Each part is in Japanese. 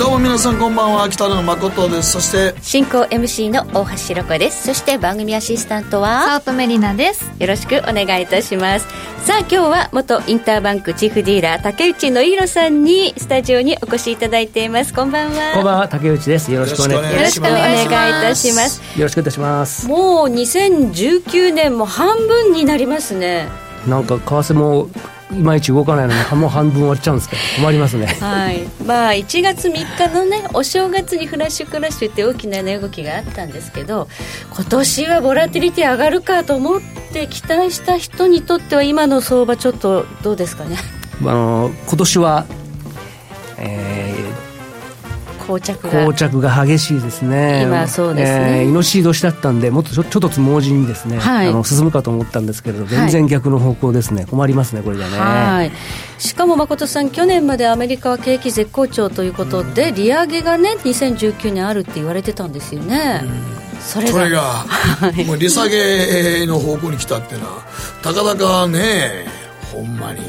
どうも皆さんこんばんは北野誠です。そして進行 MC の大橋ろ子です。そして番組アシスタントはサープメリナです。よろしくお願いいたします。さあ今日は元インターバンクチーフディーラー竹内の弘さんにスタジオにお越しいただいています。こんばんは。こんばんは竹内です。よろしくお願いよろしくお願いいたします。よろしくいたします。もう2019年も半分になりますね。なんか為替もいまいち動かないのにもう半分終わっちゃうんですけど困りますね。はい。まあ1月3日のねお正月にフラッシュクラッシュって大きな値動きがあったんですけど今年はボラティリティ上がるかと思って期待した人にとっては今の相場ちょっとどうですかね？あの今年は、え膠着ー、が膠着が激しいですね。今そうですね。えー、イノシシ年だったんでもっとちょちょっとつもじにですね、はい。あの進むかと思ったんですけれど全然逆の方向ですね、困りますねこれじゃね。はい。しかも誠さん去年までアメリカは景気絶好調ということで、利上げがね2019年あるって言われてたんですよね、それが。それがもう利下げの方向に来たっていうのはたかだかねほんまに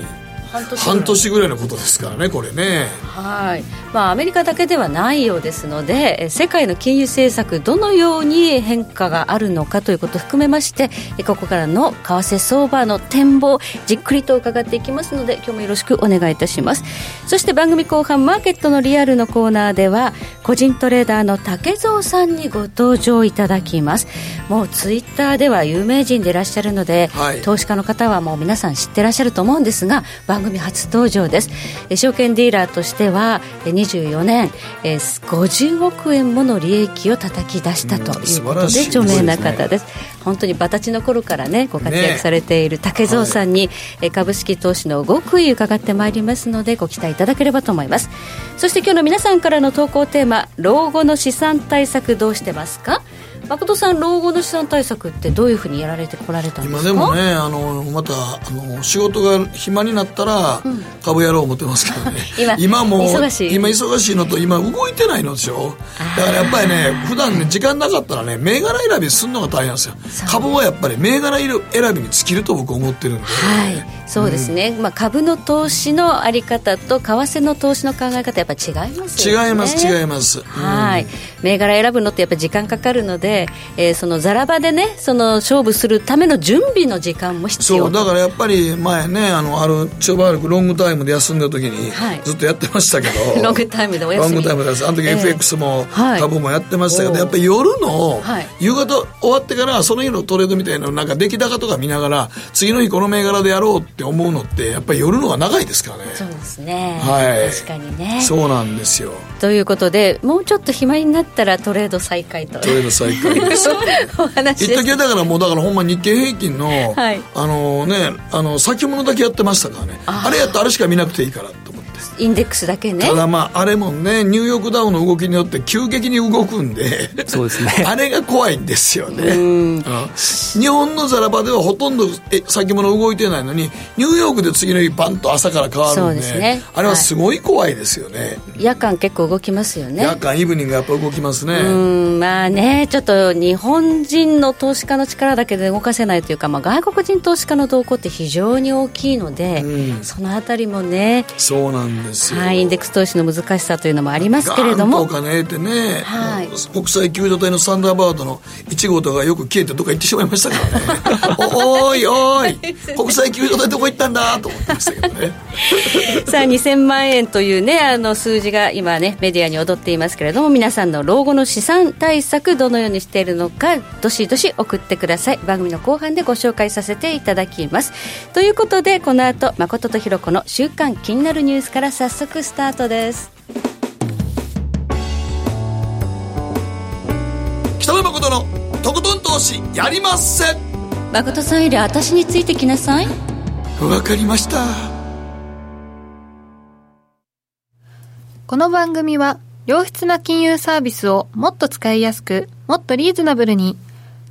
半年ぐらい半年ぐらいのことですからねこれね。はい。まあ、アメリカだけではないようですのでえ世界の金融政策どのように変化があるのかということを含めましてえここからの為替相場の展望じっくりと伺っていきますので今日もよろしくお願いいたします。そして番組後半マーケットのリアルのコーナーでは個人トレーダーの竹蔵さんにご登場いただきます。もうツイッターでは有名人でいらっしゃるので、はい。投資家の方はもう皆さん知ってらっしゃると思うんですが番組初登場です。え証券ディーラーとしてはえ24年えー50億円もの利益を叩き出したということで著名な方です。本当にバタチの頃からねご活躍されている竹蔵さんに、え。ー株式投資の極意伺ってまいりますのでご期待いただければと思います。そして今日の皆さんからの投稿テーマ老後の資産対策どうしてますか？誠さん老後の資産対策ってどういうふうにやられてこられたんですか？今でもねあのまたあの仕事が暇になったら株やろう思ってますけどね。今もう忙しい。今忙しいのと今動いてないのでしょだからやっぱりね普段ね時間なかったらね銘柄選びするのが大変なんですよ。株はやっぱり銘柄選びに尽きると僕思ってるんで、はい、そうですね、まあ、株の投資のあり方と為替の投資の考え方やっぱり違いますよね。違います違います、はい、銘柄選ぶのってやっぱり時間かかるので、えーそのザラ場でねその勝負するための準備の時間も必要そうだからやっぱり前ねあのあるちょばらくロングタイムで休んだ時にはい。ずっとやってましたけど、ロングタイムでお休み。ロングタイムです。あの時ええ FX もはい。株もやってましたけど、やっぱり夜のはい。夕方終わってからその日のトレードみたいなのなんか出来高とか見ながら次の日この銘柄でやろうって思うのってやっぱり夜のが長いですからね。そうですね、はい。確かにね。そうなんですよ。ということでもうちょっと暇になったらトレード再開と。トレード再開です。お話一時はだからもうだからほんま日経平均の、はい。あのねあの先物だけやってましたからね。あれやったらあれしか見なくていいからってインデックスだけね。ただまああれもねニューヨークダウンの動きによって急激に動くんでそうですね。あれが怖いんですよね。うん。日本のザラバではほとんどえ先物動いてないのにニューヨークで次の日バンと朝から変わるんそうでですね。あれはすごい怖いですよね、夜間結構動きますよね。夜間イブニングやっぱ動きますね、うんまあねちょっと日本人の投資家の力だけで動かせないというか、まあ、外国人投資家の動向って非常に大きいので、うん。そのあたりもね、そうなんですよ、はい、インデックス投資の難しさというのもありますけれども。ガーンとお金得てね、はい。国際救助隊のサンダーバードの1号とかよく消えてどっか行ってしまいましたからね。おいおーい。国際救助隊どこ行ったんだと思ってましたけどね。さあ2000万円というねあの数字が今ねメディアに踊っていますけれども皆さんの老後の資産対策どのようにしているのかどしどし送ってください。番組の後半でご紹介させていただきます。ということでこの後誠とひろ子の週刊気になるニュースから早速スタートです。北野誠のとことん投資やりまっせ。誠さんより私についてきなさい。わかりました。この番組は良質な金融サービスをもっと使いやすくもっとリーズナブルに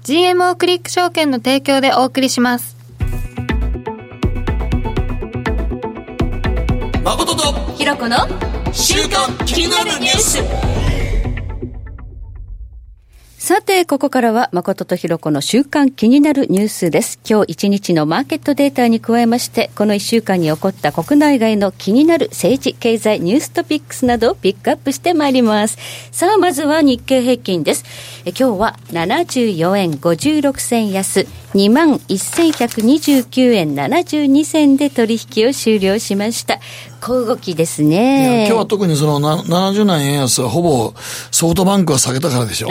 GMO クリック証券の提供でお送りします誠とひろ子の週刊気になるニュースさて、ここからは誠とひろこの週間気になるニュースです。今日一日のマーケットデータに加えまして、この一週間に起こった国内外の気になる政治、経済、ニューストピックスなどをピックアップしてまいります。さあ、まずは日経平均です。え今日は74円56銭安、21,129円72銭で取引を終了しました。小動きですね。今日は特にその70年円安はほぼソフトバンクは下げたからでしょう。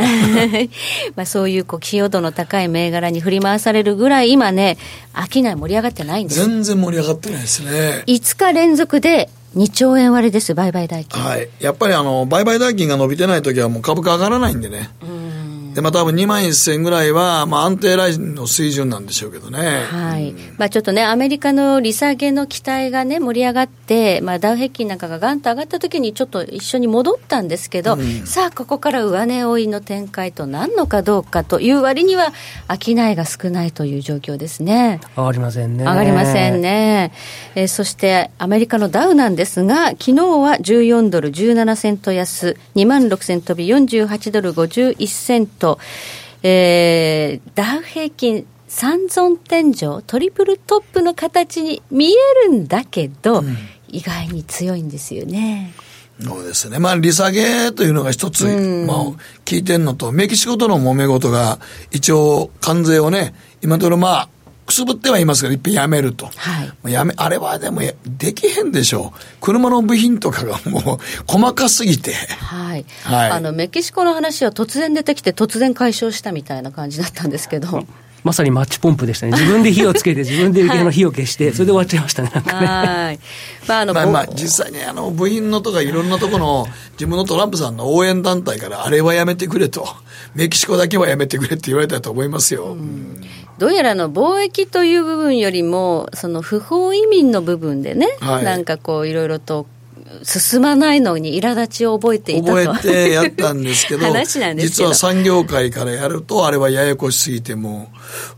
まあそういうこう、寄与度の高い銘柄に振り回されるぐらい、今ね、商い盛り上がってないんです。全然盛り上がってないですね。5日連続で2兆円割れです、売買代金。はい。やっぱりあの、売買代金が伸びてないときはもう株価上がらないんでね。うんで、まあ多分2万1000ぐらいは、まあ安定ラインの水準なんでしょうけどね。はい。まあちょっとね、アメリカの利下げの期待がね、盛り上がって、まあダウ平均なんかがガンと上がった時にちょっと一緒に戻ったんですけど、うん、さあここから上値追いの展開となるのかどうかという割には、商いが少ないという状況ですね。上がりませんね。上がりませんね。えー、そしてアメリカのダウなんですが、昨日は14ドル17セント安、2万6千飛び48ドル51セント。と、えー、ダウ平均三尊天井、トリプルトップの形に見えるんだけど、うん、意外に強いんですよね。そうですね。まあ、利下げというのが一つ、うん、まあ、聞いてんのと、メキシコとの揉め事が、一応、関税をね、今のところまあ、くすぶってはいますけど、一遍やめると。はい。やめ、あれはでもできへんでしょう。車の部品とかがもう細かすぎて。はい。はい。あの、メキシコの話は突然出てきて突然解消したみたいな感じだったんですけど。まさにマッチポンプでしたね。自分で火をつけて、自分で火を消して、それで終わっちゃいましたね、なんかね。はい。まあ、あの、まあ、まあ、実際ね、あの、部品のとかいろんなところの、自分のトランプさんの応援団体から、あれはやめてくれと。メキシコだけはやめてくれって言われたと思いますよ。うんどうやらの貿易という部分よりも、その不法移民の部分でね、はい、なんかこう、いろいろと進まないのに苛立ちを覚えていたと覚えてやったんですけど 話なんです実は産業界からやるとあれはややこしすぎても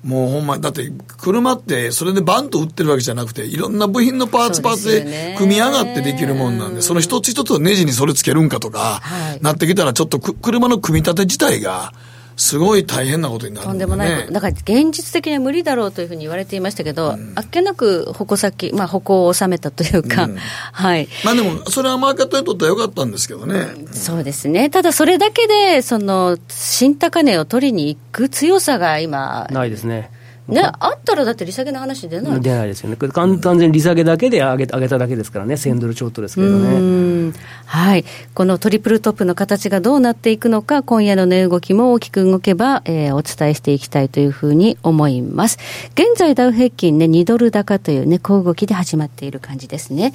もうほんまだって車ってそれでバンと売ってるわけじゃなくていろんな部品のパーツパーツで組み上がってできるもんなんでその一つ一つネジにそれつけるんかとか、はい、なってきたらちょっと車の組み立て自体がすごい大変なことになる、ね、とんでもないだから現実的には無理だろうというふうに言われていましたけど、うん、あっけなく矛先、まあ、矛を収めたというか、うん、はい。まあでも、それはマーケットにとってはよかったんですけどね。うん、そうですね。ただそれだけで、その、新高値を取りに行く強さが今、ないですね。ね、あったらだって利下げの話出ない出ないですよね、完全に利下げだけで上げ上げただけですからね、1000ドルちょっとですけどね。はい、このトリプルトップの形がどうなっていくのか、今夜の値動きも大きく動けば、えー、お伝えしていきたいというふうに思います。現在、ダウ平均ね、2ドル高というね、小動きで始まっている感じですね。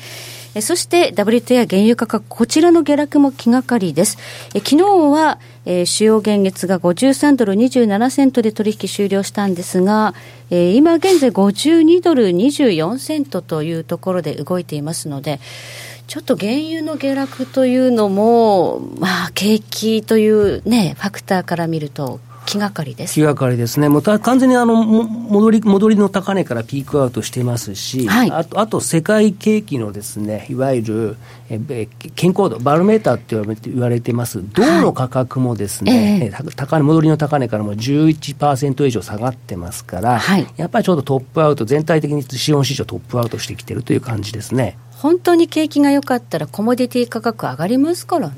えそして WTI 原油価格、こちらの下落も気がかりです。え昨日は、えー、主要現月が53ドル27セントで取引終了したんですが、えー、今現在52ドル24セントというところで動いていますので、ちょっと原油の下落というのも、まあ、景気というね、ファクターから見ると、気がかりです。気がかりですね、もう完全にあの戻り戻りの高値からピークアウトしていますし、はい、あとあと世界景気のですねいわゆるえ健康度、バロメーターって言われています、銅の価格もですね、はい、高値戻りの高値からも11%以上下がってますから、はい、やっぱりちょっとトップアウト、全体的に資本市場トップアウトしてきてるという感じですね。本当に景気が良かったらコモディティ価格上がりますからね、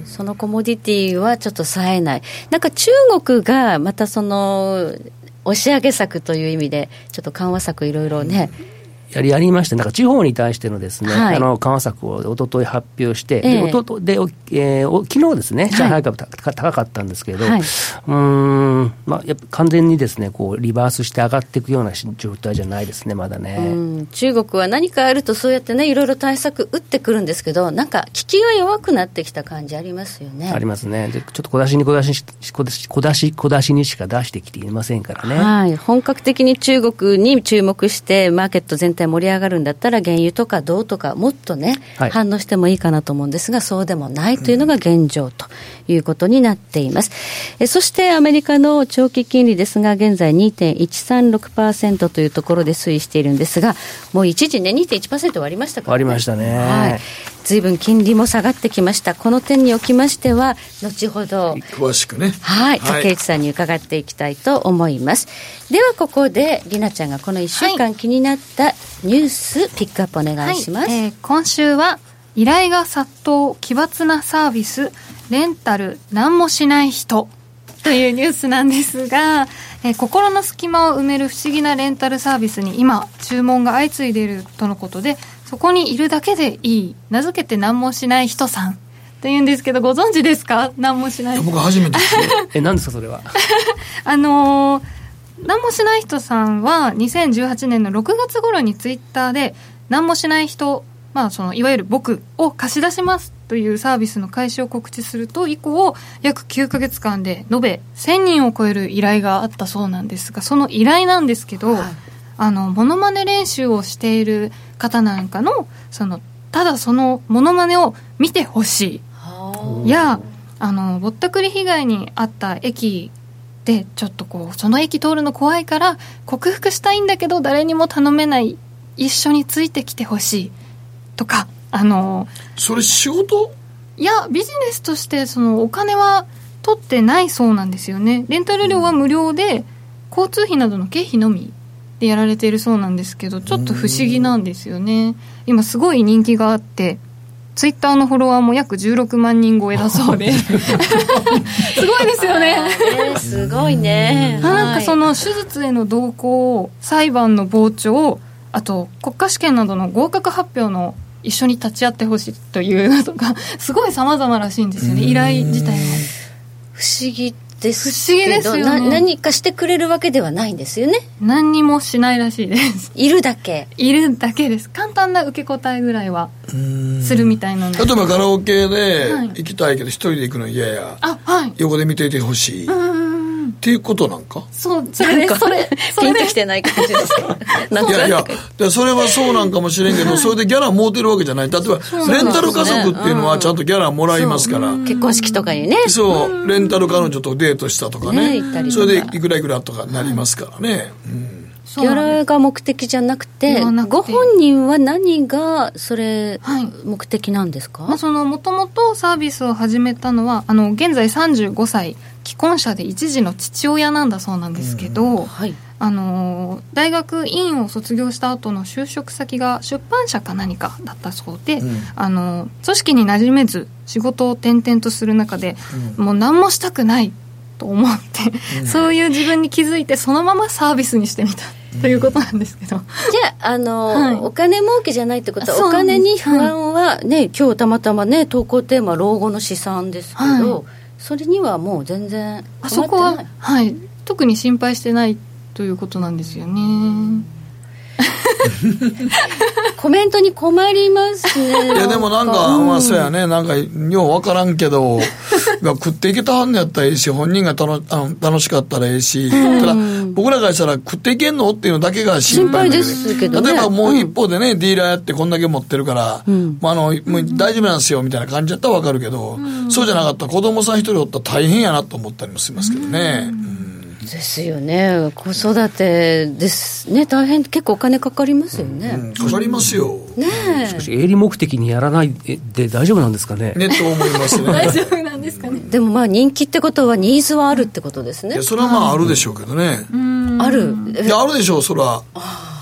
うん、そのコモディティはちょっと冴えない、なんか中国がまたその押し上げ策という意味で、ちょっと緩和策いろいろね、うんやりやりまして、なんか地方に対してのですね、はい、あの緩和策をおととい発表して、えー、でおとで、えー、昨日ですね、上海株、はい、高かったんですけれど、はい、うん、まあ、やっぱ完全にですねこうリバースして上がっていくような状態じゃないですね、まだね。中国は何かあると、そうやってね、いろいろ対策打ってくるんですけど、なんか、効きが弱くなってきた感じありますよね。ありますね。でちょっと小出しに小出し小出し小出し小出しにしか出してきていませんからね。はい、本格的に中国に注目して、マーケット全体盛り上がるんだったら、原油とか銅とか、もっとね、はい、反応してもいいかなと思うんですが、そうでもないというのが現状ということになっています。うん、えそしてアメリカの長期金利ですが、現在2.136%というところで推移しているんですが、もう一時ね、2.1%割りましたから、ね、割りましたね。はいずいぶん金利も下がってきました。この点におきましては、後ほど、詳しくね。はい、竹内さんに伺っていきたいと思います。では、ここで、りなちゃんがこの1週間気になったニュース、ピックアップお願いします。はい、えー、今週は、依頼が殺到、奇抜なサービス、レンタル、何もしない人。というニュースなんですが、えー、心の隙間を埋める不思議なレンタルサービスに今注文が相次いでいるとのことでそこにいるだけでいい。名付けて何もしない人さん。って言うんですけどご存知ですか？何もしない僕初めて え何ですかそれは？あのー、何もしない人さんは2018年の6月頃にツイッターで何もしない人まあ、そのいわゆる僕を貸し出しますというサービスの開始を告知すると以降約9か月間で延べ1000人を超える依頼があったそうなんですがその依頼なんですけど、はい、あのモノマネ練習をしている方なんかのそのただそのモノマネを見てほしい。やあのぼったくり被害に遭った駅でちょっとこうその駅通るの怖いから克服したいんだけど誰にも頼めない一緒についてきてほしい。とかあのそれ仕事？いやビジネスとしてそのお金は取ってないそうなんですよね。レンタル料は無料で、交通費などの経費のみでやられているそうなんですけどちょっと不思議なんですよね。今すごい人気があってツイッターのフォロワーも約16万人超えだそうで。すごいですよね。すごいね、なんかその手術への動向裁判の傍聴あと国家試験などの合格発表の一緒に立ち会ってほしいというのとかすごいさまざまらしいんですよね。依頼自体も。不思議です不思議ですよ、ね、何かしてくれるわけではないんですよね。何にもしないらしいです。いるだけ。いるだけです。簡単な受け答えぐらいはするみたいなんで例えばカラオケで行きたいけど一人で行くの嫌や、あはい。横で見ていてほしいっていうことなんか？そうそれそれピンときてない感じです。か。いやいやそれはそうなんかもしれんけどそれでギャラもうてるわけじゃない。例えばレンタル家族っていうのはちゃんとギャラもらいますから、結婚式とかにね。そう。レンタル彼女とデートしたとかね。それでいくらいくらとかなりますからね、うんギャラが目的じゃなくてご本人は何がそれ、目的なんですか、まあ、そのもともとサービスを始めたのはあの現在35歳既婚者で一児の父親なんだそうなんですけど、うん。はい、あの大学院を卒業した後の就職先が出版社か何かだったそうで、うん、あの組織に馴染めず仕事を転々とする中で、うん、もう何もしたくないと思って、そういう自分に気づいてそのままサービスにしてみた。ということなんですけど。じゃあ、あの、はい、お金儲けじゃないってことはお金に不安はね、はい、今日たまたまね投稿テーマ老後の資産ですけど、はい。それにはもう全然あそこははい。特に心配してないということなんですよね コメントに困りますね。いや、でもなんか、まあ、そうやね、なんか、よう分からんけど、食っていけたはんのやったらええし、本人が楽あの楽しかったらええし、ただ、僕らからしたら食っていけんのっていうのだけが心配ですけど、ね、例えばもう一方でね、ディーラーやってこんだけ持ってるから、うん、まあ、あの、もう大丈夫なんですよ、みたいな感じだったら分かるけど、そうじゃなかったら子供さん一人おったら大変やなと思ったりもしますけどね。うんですよね。子育てですね。大変結構お金かかりますよね、うん、かかりますよ。ねしかし営利目的にやらないで大丈夫なんですかね。ねと思いますね。大丈夫なんですかね。でもまあ人気ってことはニーズはあるってことですね。それはまああるでしょうけどね、ある。いやあるでしょうそら。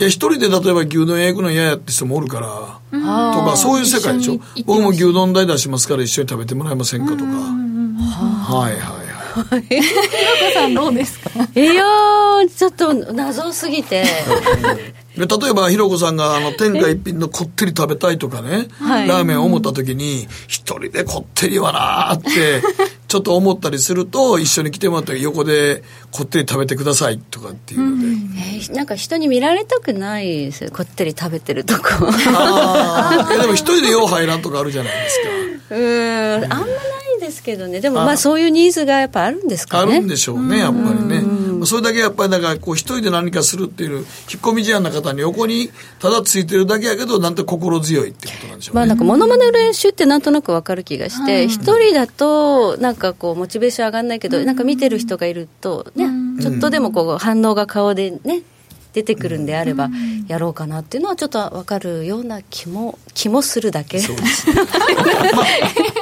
いや一人で例えば牛丼屋行くの嫌やって人もおるから。とかそういう世界でしょ。僕も牛丼代出しますから一緒に食べてもらえませんかとか。はいはいさんどうですか？いやちょっと謎すぎて。例えばひろこさんがあの天下一品のこってり食べたいとかね、はい、ラーメンを思った時に一人でこってりはなーってちょっと思ったりすると一緒に来てもらったら横でこってり食べてくださいとかっていうので、うん、えー、なんか人に見られたくないですよこってり食べてるとこ。ああでも一人でよう入らんとかあるじゃないですか。うん。あんまないですけどね。でもまあそういうニーズがやっぱあるんですかね。あるんでしょうねやっぱりね。それだけやっぱりだからこう一人で何かするっていう引っ込み思案な方に横にただついてるだけやけどなんて心強いってことなんでしょうね。まあなんかモノマネ練習ってなんとなくわかる気がして一人だとなんかこうモチベーション上がん。ないけどなんか見てる人がいるとねちょっとでもこう反応が顔でね出てくるんであれば、やろうかなっていうのはちょっと分かるような気も気もするだけ。そうですまあ、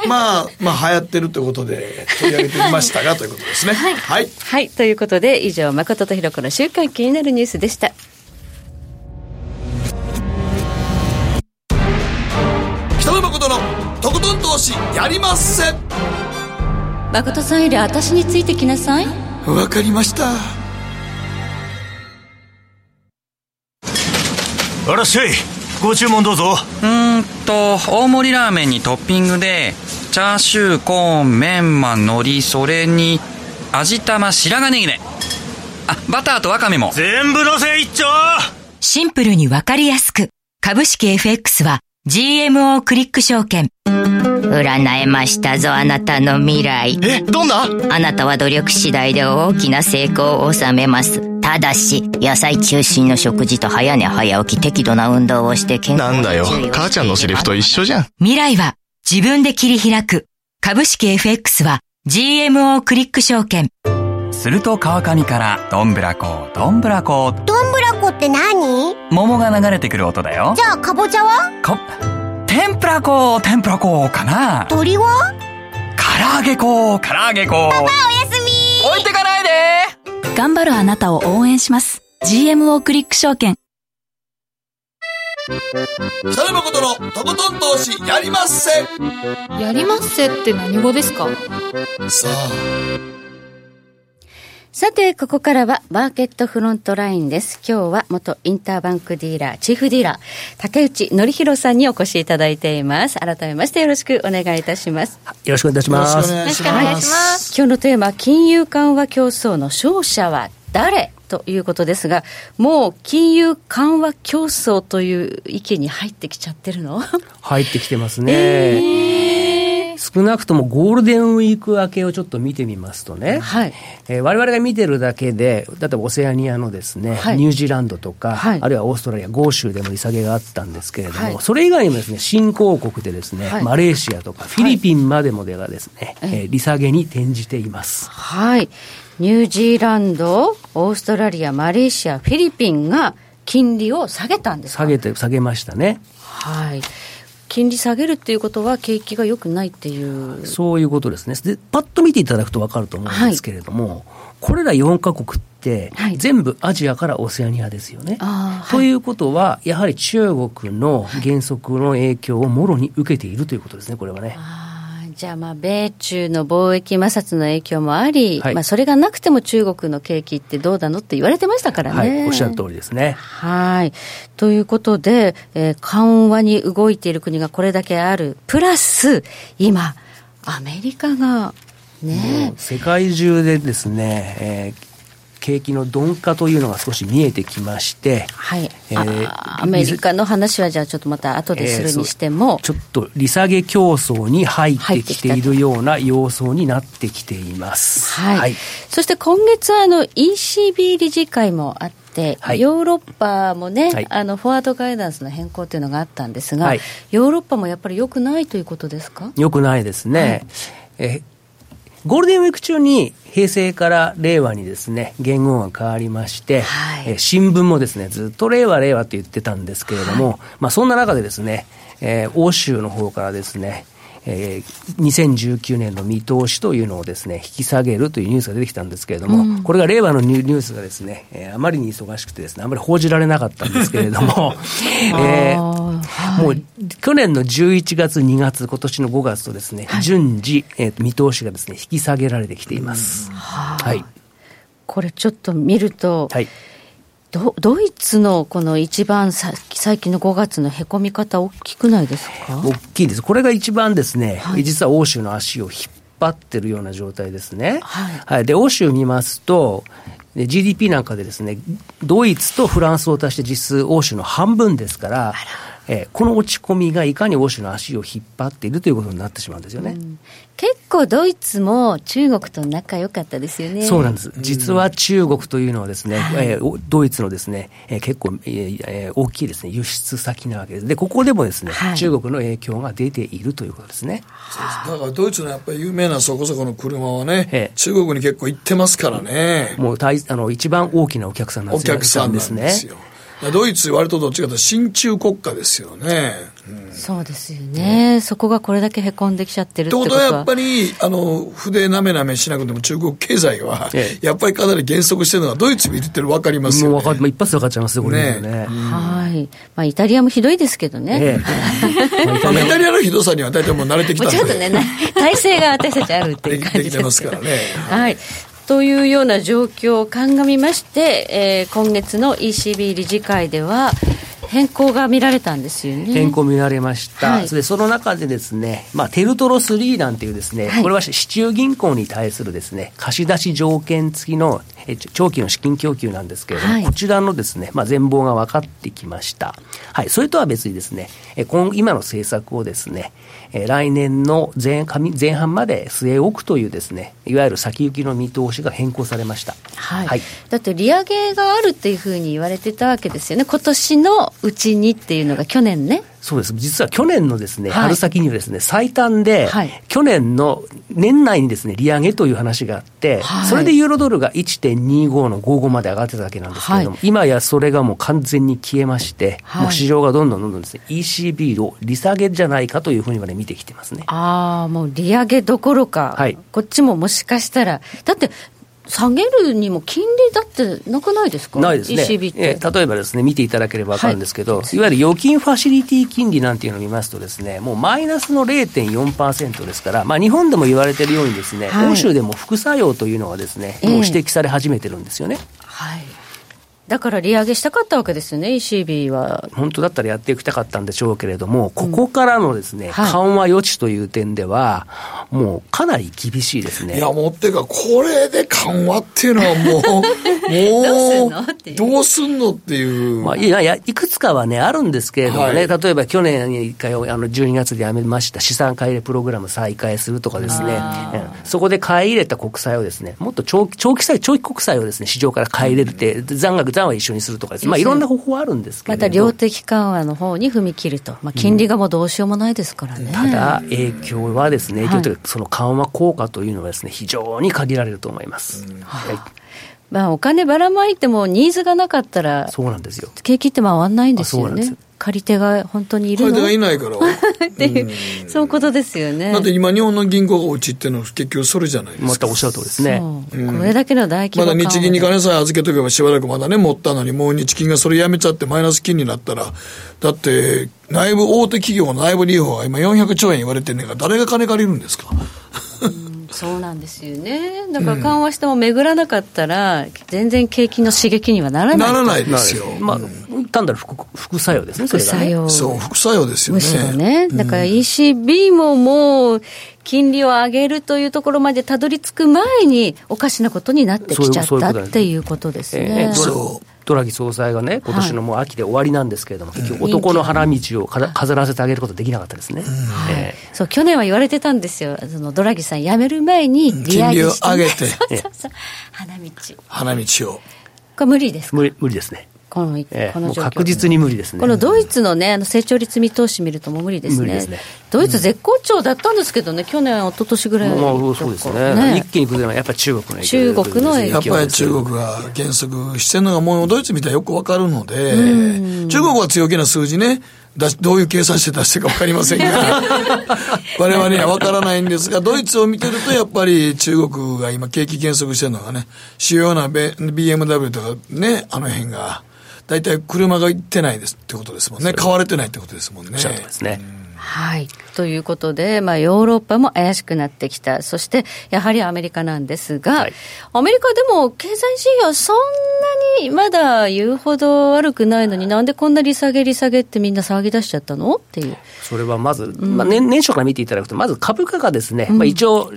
まあ、まあ、流行ってるということで取り上げてみましたがということですね。はい、はい、はい、ということで以上誠とひろ子の週刊気になるニュースでした。北野誠のとことん投資やりまっせ。誠さんより私についてきなさい。わかりましたあらっしゃいご注文どうぞ。うんと大盛りラーメンにトッピングでチャーシューコーンメンマ海苔それに味玉白髪ネギねあバターとワカメも。全部のせ一丁。シンプルにわかりやすく。株式 FX は GMO クリック証券。占えましたぞ、あなたの未来。え、どんな？あなたは努力次第で大きな成功を収めます。ただし、野菜中心の食事と早寝早起き適度な運動をして健康なんだよ、母ちゃんのセリフと一緒じゃん。未来は自分で切り開く。株式 FX は GMO クリック証券。すると川上からどんぶらこどんぶらこ。どんぶらこって何？桃が流れてくる音だよ。じゃあかぼちゃは？か天ぷら粉天ぷら粉かな。鳥は？唐揚げ粉唐揚げ粉パパおやすみ置いてかないで頑張るあなたを応援します。GMO クリック証券。北野誠のとことん投資やりまっせ。やりまっせって何語ですか？さあさて、ここからはマーケットフロントラインです。今日は元インターバンクディーラー、チーフディーラー、竹内則弘さんにお越しいただいています。改めましてよろしくお願いいたします。よろしくお願いいたします。よろしくお願いします。今日のテーマ、金融緩和競争の勝者は誰？ということですが、もう金融緩和競争という意見に入ってきちゃってるの？入ってきてますね。えー少なくともゴールデンウィーク明けをちょっと見てみますとね、はい。えー、我々が見てるだけで、例えばオセアニアのですね、はい、ニュージーランドとか、はい、あるいはオーストラリア、豪州でも利下げがあったんですけれども、はい、それ以外にもですね、新興国でですね、はい、マレーシアとかフィリピンまでもでがですね、はい、えー、利下げに転じています。はい。ニュージーランド、オーストラリア、マレーシア、フィリピンが金利を下げたんです下げて、下げましたね。はい。金利下げるっていうことは、景気が良くないっていう。そういうことですね、でパッと見ていただくと分かると思うんですけれども、はい、これら4か国って、全部アジアからオセアニアですよね。はい、ということは、やはり中国の原則の影響をもろに受けているということですね、これはね。じゃあ、まあ、米中の貿易摩擦の影響もあり、はい、まあ、それがなくても中国の景気ってどうなのって言われてましたからね。はい、おっしゃる通りですね。はい。ということで、えー、緩和に動いている国がこれだけある。プラス、今、アメリカが、ね、世界中でですね、えー景気の鈍化というのが少し見えてきまして、はい。えー、アメリカの話はじゃあちょっとまた後でするにしても、えー、ちょっと利下げ競争に入ってきているような様相になってきています。はい、はい、そして今月はあの ECB 理事会もあって、はい、ヨーロッパもね、はい、あのフォワードガイダンスの変更というのがあったんですが、はい、ヨーロッパもやっぱりよくないということですか？よくないですね。えゴールデンウィーク中に平成から令和にですね、言語が変わりまして、はい、え新聞もですね、ずっと令和令和って言ってたんですけれども、はい、まあそんな中でですね、えー、欧州の方からですね、えー、2019年の見通しというのをですね、引き下げるというニュースが出てきたんですけれども、うん、これが令和のニュースがですね、えー、あまりに忙しくてですね、あまり報じられなかったんですけれども、えー、もう去年の11月、2月、今年の5月とですね、はい、順次、えー、見通しがですね、引き下げられてきています。うん、はい。これちょっと見ると、はい。ドドイツのこの一番さ最近の5月のへこみ方、大きくないですか？大きいです、これが一番ですね、はい、実は欧州の足を引っ張ってるような状態ですね。はい、はい、で欧州見ますと、GDP なんかでですね、ドイツとフランスを足して実数欧州の半分ですから、えー、この落ち込みがいかに欧州の足を引っ張っているということになってしまうんですよね。うん結構ドイツも中国と仲良かったですよね。そうなんです。実は中国というのはですね、うん、えー、ドイツのですね、えー、結構、えー、大きいですね、輸出先なわけです。で、ここでもですね、はい、中国の影響が出ているということですね。だからドイツのやっぱり有名なそこそこの車はね、えー、中国に結構行ってますからね。もう大あの一番大きなお客さんなんですね。お客さんですね。ドイツ、割とどっちかというと親中国家ですよね。うん、そうですよね、うん、そこがこれだけへこんできちゃってるってことは。とやっぱり、あの、筆なめなめしなくても中国経済は、やっぱりかなり減速してるのはドイツ見てる分かりますよね。もう分か一発で分かっちゃいますよ、これね。ねはい。まあ、イタリアもひどいですけどね。え イタリアのひどさには大体もう慣れてきたんで。ちょっとね、体制が私たちあるっていう感じで。できてますからね。はい。というような状況を鑑みまして、えー、今月の ECB 理事会では、変更が見られたんですよね。変更見られました。はい、それその中でですね、まあ、テルトロ3なんていうですね、はい、これは市中銀行に対するですね、貸し出し条件付きの長期の資金供給なんですけれども、はい、こちらのですね、まあ、全貌が分かってきました。はい。それとは別にですね、今今の政策をですね、来年の前前半まで据え置くというですね、いわゆる先行きの見通しが変更されました。はい。はい、だって利上げがあるっていうふうに言われてたわけですよね。今年のうちにっていうのが去年ね。そうです。実は去年のですね、春先にはですね、最短で、去年の年内にですね、利上げという話があって、それでユーロドルが1.25の55まで上がってたわけなんですけれども、今やそれがもう完全に消えまして、もう市場がどんどんどんどんですね、ECB を利下げじゃないかというふうにまで見てきてますね。ああ、もう利上げどころか、はい、こっちももしかしたら、だって下げるにも金利だってなくないですか？ないですね。て。え例えばですね、見ていただければ分かるんですけど、はい、いわゆる預金ファシリティ金利なんていうのを見ますとですね、もうマイナスの0.4%ですから、まあ日本でも言われているようにですね、はい、欧州でも副作用というのがですね、もう指摘され始めてるんですよね。はい。だから利上げしたかったわけですよね、ECB は。本当だったらやっていきたかったんでしょうけれども、ここからのですね、うんはい、緩和余地という点では、もうかなり厳しいですね。いや、もうっていうか、これで緩和っていうのはもう、もう、どうすんのっていう。まあ、いや、いや、いくつかはね、あるんですけれどもね、はい、例えば去年に一回、あの、12月でやめました資産買い入れプログラム再開するとかですね、そこで買い入れた国債をですね、もっと長期、長期債、長期国債をですね、市場から買い入れるって、残額、残は一緒にするとかです。ね、まあ、いろんな方法はあるんですけど。また量的緩和の方に踏み切ると、まあ、金利がもうどうしようもないですからね。うん、ただ、影響はですね、影響というか、その緩和効果というのはですね、非常に限られると思います。うん、はい。まあ、お金ばらまいてもニーズがなかったら、そうなんですよ。景気って回らないんですよね。借り手が本当にいるの？借り手がいないから。っていう、うん、そういうことですよね。だって今、日本の銀行が落ちっていうのは結局それじゃないですか。またおっしゃるとりですね。うん、これだけの大規模まだ日銀に金さえ預けとけばしばらくまだね、持ったのに、もう日銀がそれやめちゃってマイナス金になったら、だって、内部、大手企業の内部利用が今400兆円言われてんねんから、誰が金借りるんですか？そうなんですよね。だから緩和しても巡らなかったら、全然景気の刺激にはならない。ならないですよ。まあ、単なる副副作用ですね、副作用。そう、副作用ですよね。むしろね。だから ECB ももう、金利を上げるというところまでたどり着く前に、おかしなことになってきちゃったっていうことですね。そう。ドラギ総裁がね、今年のもう秋で終わりなんですけれども、はい、結局、男の花道を飾らせてあげることできなかったですね、えー、そう去年は言われてたんですよ、そのドラギさん、辞める前に利上げを上げて、そうそうそう。花道。花道を。これ無理です無理無理ですね。この、えこの確実に無理ですね。このドイツのね、あの成長率見通し見るともう無理ですね。すねドイツ絶好調だったんですけどね、去年、一昨年ぐらい。まあ、そうですね。ね一気に崩れるのはやっぱり中国の影響中国の影響。やっぱり中国が減速してるのがもうドイツ見たらよくわかるので、中国は強気な数字ね、どういう計算して出してるか分かりませんが、我々には分からないんですが、ドイツを見てると、やっぱり中国が今、景気減速してるのがね、主要な BMW とかね、あの辺が。大体車が行ってないですってことですもんね。買われてないってことですもんね。ですね。はい。ということで、まあ、ヨーロッパも怪しくなってきた。そして、やはりアメリカなんですが、はい、アメリカでも経済指標そんなにまだ言うほど悪くないのになんでこんな利下げ利下げってみんな騒ぎ出しちゃったの？っていう。それはまず、まあ年、年初から見ていただくと、まず株価がですね、うん、まあ一応、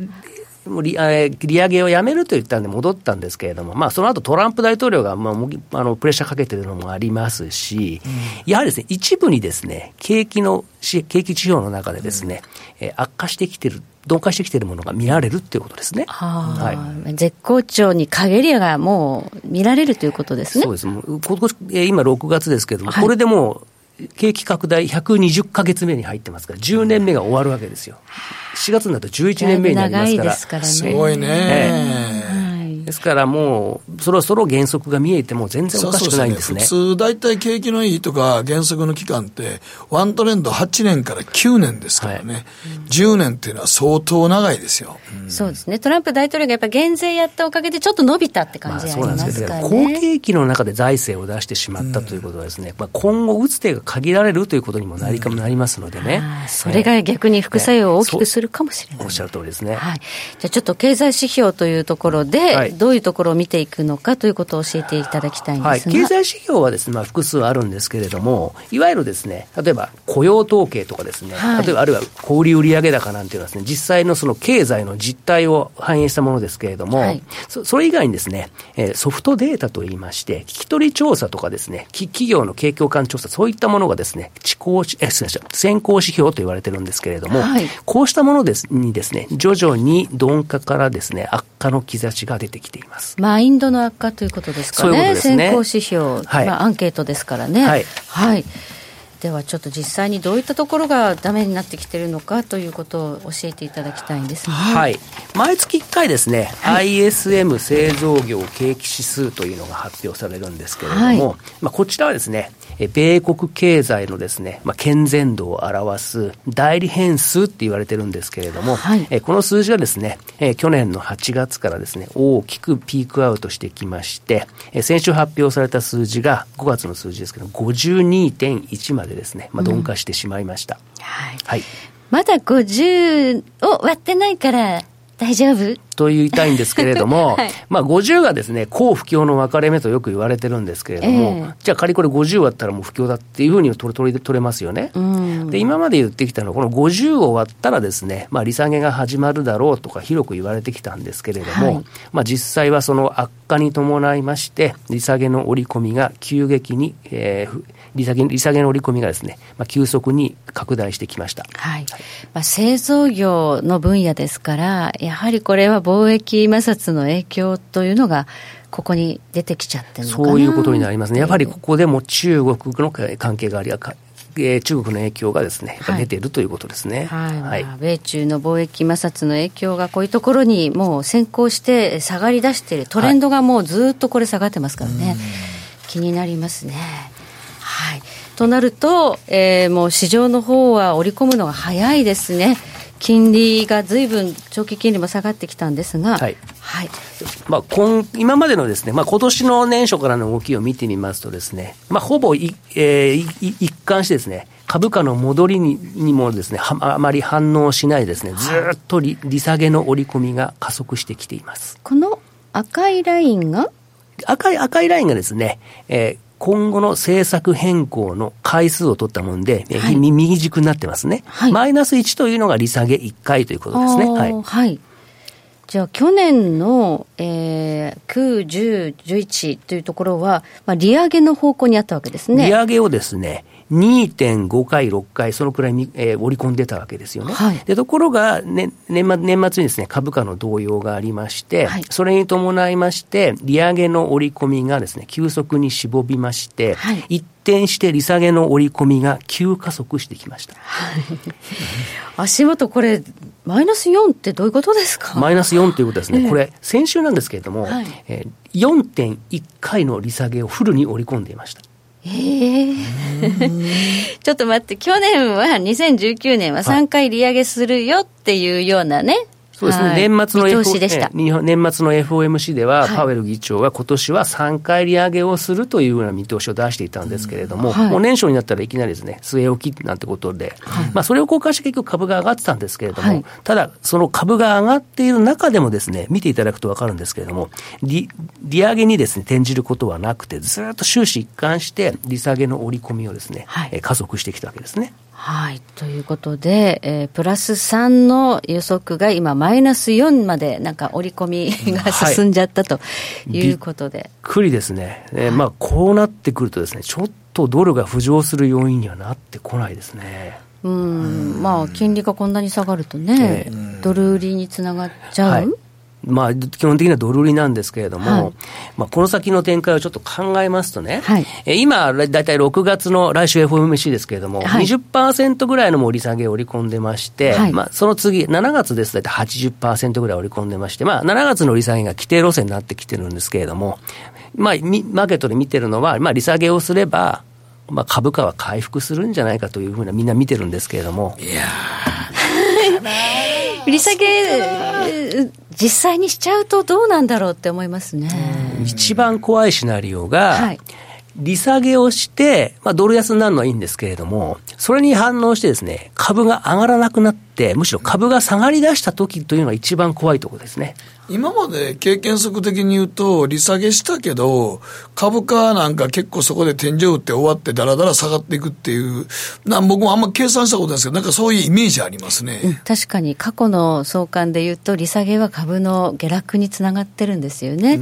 利利上げをやめると言ったんで戻ったんですけれども、まあ、その後トランプ大統領が、まあ、あのプレッシャーかけてるのもありますし、うん、やはりですね、一部にですね、景気の、景気指標の中でですね、うん、え悪化してきてる鈍化してきているものが見られるっていうことですね。はい、絶好調に陰りがもう見られるということですね。そうです。今年、今6月ですけれども、はい、これでもう景気拡大120か月目に入ってますから、10年目が終わるわけですよ。4月になると11年目になりますから。すからね、すごいね、えーですからもう、そろそろ減速が見えても全然おかしくないんですね。そうそうね普通、大体景気のいいとか減速の期間って、ワントレンド8年から9年ですからね、はい、10年っていうのは相当長いですよ、うん、そうですね、トランプ大統領がやっぱ減税やったおかげで、ちょっと伸びたって感じありますからね。好景気の中で財政を出してしまったということはですね、まあ、今後、打つ手が限られるということにもなり,、なりますのでね、それが逆に副作用を大きくするかもしれない。おっしゃる通りですね。はい、じゃあちょっと経済指標というところで、はい、どういうところを見てていくのかということを教えていただきたいんですが、はい、経済指標はですね、まあ、複数あるんですけれども、いわゆるですね、例えば雇用統計とかですね、はい、例えばあるいは小売売上高なんていうのはですね、実際のその経済の実態を反映したものですけれども、はい、そそれ以外にですね、えー、ソフトデータといいまして、聞き取り調査とかですね、企業の景況感調査、そういったものがですね、地行え失礼し先行指標と言われてるんですけれども、はい、こうしたものですにですね、徐々に鈍化からですね、悪化の兆しが出てきています。マインドの悪化ということですかね、ううね。先行指標、はい、まあ、アンケートですからね。はい、はいではちょっと実際にどういったところがダメになってきているのかということを教えていただきたいんですね。はい。毎月1回ですね、はい、ISM 製造業景気指数というのが発表されるんですけれども、はい、まあこちらはですね、米国経済のですね、まあ、健全度を表す代理変数って言われてるんですけれども、はい、この数字はですね、去年の8月からですね、大きくピークアウトしてきまして、先週発表された数字が5月の数字ですけど、52.1までですね、まあ、鈍化してしまいました。うん、はい。はい。まだ50を割ってないから、大丈夫？と言いたいんですけれども、はい、まあ50がですね、好不況の分かれ目とよく言われてるんですけれども、えー、じゃあ仮これ50割ったらもう不況だっていうふうに取れ取れ取れますよね。で、今まで言ってきたのは、この50を割ったらですね、まあ利下げが始まるだろうとか広く言われてきたんですけれども、はい、まあ実際はその悪化に伴いまして、利下げの織り込みが急激に、えー、利下げ利下げの織り込みがですね、まあ、急速に拡大してきました、はい。まあ、製造業の分野ですから、やはりこれは貿易摩擦の影響というのが、ここに出てきちゃってるそういうことになりますね、やはりここでも中国の関係がありえー、中国の影響がですね、出ているということですね。はい。はい。まあ、米中の貿易摩擦の影響がこういうところにもう先行して下がり出している、トレンドがもうずっとこれ下がってますからね、はい、気になりますね。はい、となると、えー、もう市場の方は織り込むのが早いですね。金利がずいぶん長期金利も下がってきたんですが、はい。はい。まあ、今今までのですね、まあ今年の年初からの動きを見てみますとですね、まあ、ほぼい、えー、一貫してですね、株価の戻りににもですね、あまり反応しないですね、ずっと利利下げの織り込みが加速してきています。この赤いラインが？赤い、赤いラインがですね、えー、今後の政策変更の回数を取ったもんで、はい、右軸になってますね、はい、マイナス1というのが利下げ1回ということですね。はい、はい、じゃあ、去年の、えー、9、10、11というところは、まあ、利上げの方向にあったわけですね。利上げをですね、2.5回、6回、そのくらいに、えー、織り込んでたわけですよね。はい、でところが、ね、年末年末にです、ね、株価の動揺がありまして、はい、それに伴いまして、利上げの織り込みがです、ね、急速にしぼびまして、はい、一転して利下げの織り込みが急加速してきました。足元、これ、マイナス4ってどういうことですか？マイナス4ということですね、えー、これ、先週なんですけれども、はい。えー、4.1回の利下げをフルに織り込んでいました。ええちょっと待って、去年は、2019年は3回利上げするよっていうようなね、そうですね、年末の、F、年末の FOMC では、パウエル議長は今年は3回利上げをするというような見通しを出していたんですけれども、はい、もう年初になったらいきなりですね、据え置きなんてことで、はい、まあそれを交換して結局株が上がってたんですけれども、はい、ただ、その株が上がっている中でもですね、見ていただくと分かるんですけれども、利利上げにですね、転じることはなくて、ずっと終始一貫して利下げの織り込みをですね、加速してきたわけですね。はい。ということで、えー、プラス3の予測が今、マイナス4まで、なんか織り込みが進んじゃったということで。はい、びっくりですね。えー、まあ、こうなってくるとですね、ちょっとドルが浮上する要因にはなってこないですね。うん、まあ、金利がこんなに下がるとね、ドル売りにつながっちゃう、はいまあ、基本的にはドル売りなんですけれども、はい、まあ、この先の展開をちょっと考えますとね、はい、え今、だいたい6月の来週 FOMC ですけれども、はい、20%ぐらいの盛り下げを織り込んでまして、はい、まあ、その次、7月です。と大体80%ぐらい織り込んでまして、まあ、7月の利下げが規定路線になってきてるんですけれども、まあ、マーケットで見てるのは、まあ、利下げをすれば、まあ、株価は回復するんじゃないかというふうなみんな見てるんですけれども。いや利下げ、実際にしちゃうとどうなんだろうって思いますね。一番怖いシナリオが、はい、利下げをして、まあ、ドル安になるのはいいんですけれども、それに反応してですね、株が上がらなくなって、むしろ株が下がり出した時というのが一番怖いところですね。今まで経験則的に言うと、利下げしたけど、株価なんか結構そこで天井打って終わってだらだら下がっていくっていう、な僕もあんま計算したことないですけど、なんかそういうイメージありますね。うん、確かに過去の相関で言うと、利下げは株の下落につながってるんですよね。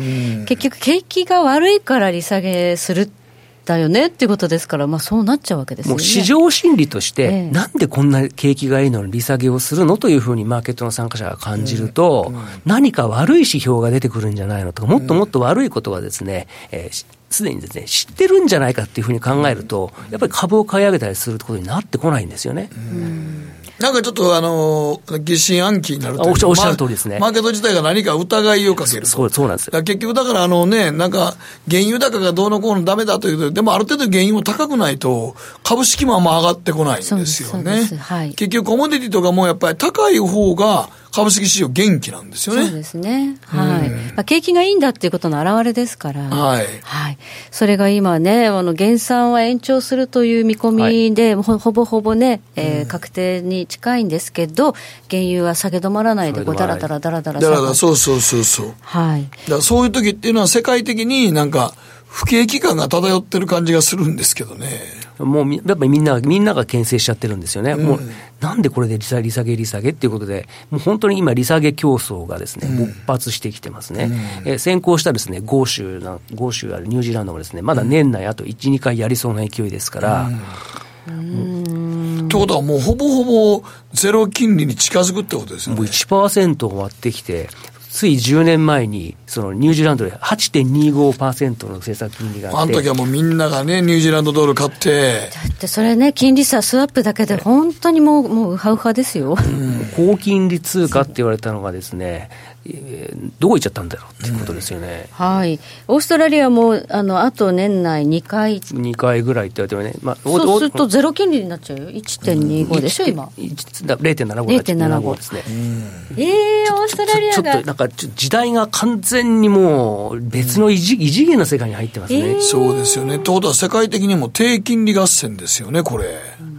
結局景気が悪いから利下げするってだよねっていうことですから、まあ、そうなっちゃうわけです、ね、もう市場心理として、ええ、なんでこんな景気がいいのに利下げをするのというふうにマーケットの参加者が感じると、うん。うん、何か悪い指標が出てくるんじゃないのとか、もっともっと悪いことはですね、えーすでにですね、知ってるんじゃないかっていうふうに考えると、やっぱり株を買い上げたりすることになってこないんですよね。うんなんかちょっとあの疑心暗鬼になるというおっしゃる通りですね、マーケット自体が何か疑いをかけるそうそうなんですよ。結局だからあのね、なんか原油高がどうのこうのだめだというと、でもある程度原油も高くないと、株式もあんま上がってこないんですよね。はい、結局コモディティとかもやっぱり高い方が、株式市場元気なんですよね。そうですね。はい。まあ、景気がいいんだっていうことの表れですから。はい。はい。それが今ね、あの、減産は延長するという見込みで、はい、ほぼほぼね、えー、確定に近いんですけど、原油は下げ止まらないで、こう、だらだらだらだらだらだら、そうそうそうそう。はい。だそういう時っていうのは世界的になんか、不景気感が漂ってる感じがするんですけどね。もうやっぱりみんな、みんなが牽制しちゃってるんですよね。うん、もう、なんでこれで利下げ、利下げ、利下げっていうことで、もう本当に今、利下げ競争がですね、勃発してきてますね。うん、え先行したですね、豪州な、豪州あるニュージーランドもですね、まだ年内あと1、2回やりそうな勢いですから。うん。ってことはもうほぼほぼゼロ金利に近づくってことですよね。もう1%を割ってきて、つい10年前に、そのニュージーランドで8.25%の政策金利があって。あの時はもうみんながね、ニュージーランドドル買って。だってそれね、金利差スワップだけで本当にもう、もうウハウハですよ。うん、高金利通貨って言われたのがですね、どこ行っちゃったんだろうっていうことですよね、うん、はい、オーストラリアもあのあと年内2回、2回ぐらいって言われてもね、まあ、そうするとゼロ金利になっちゃうよ、1.25でしょ、今、0.75 0.75ですね、えー、オーストラリアちょっとなんか、時代が完全にもう、別の異次異次元の世界に入ってますね、えー、そうですよね、ということは、世界的にも低金利合戦ですよね、これ。うん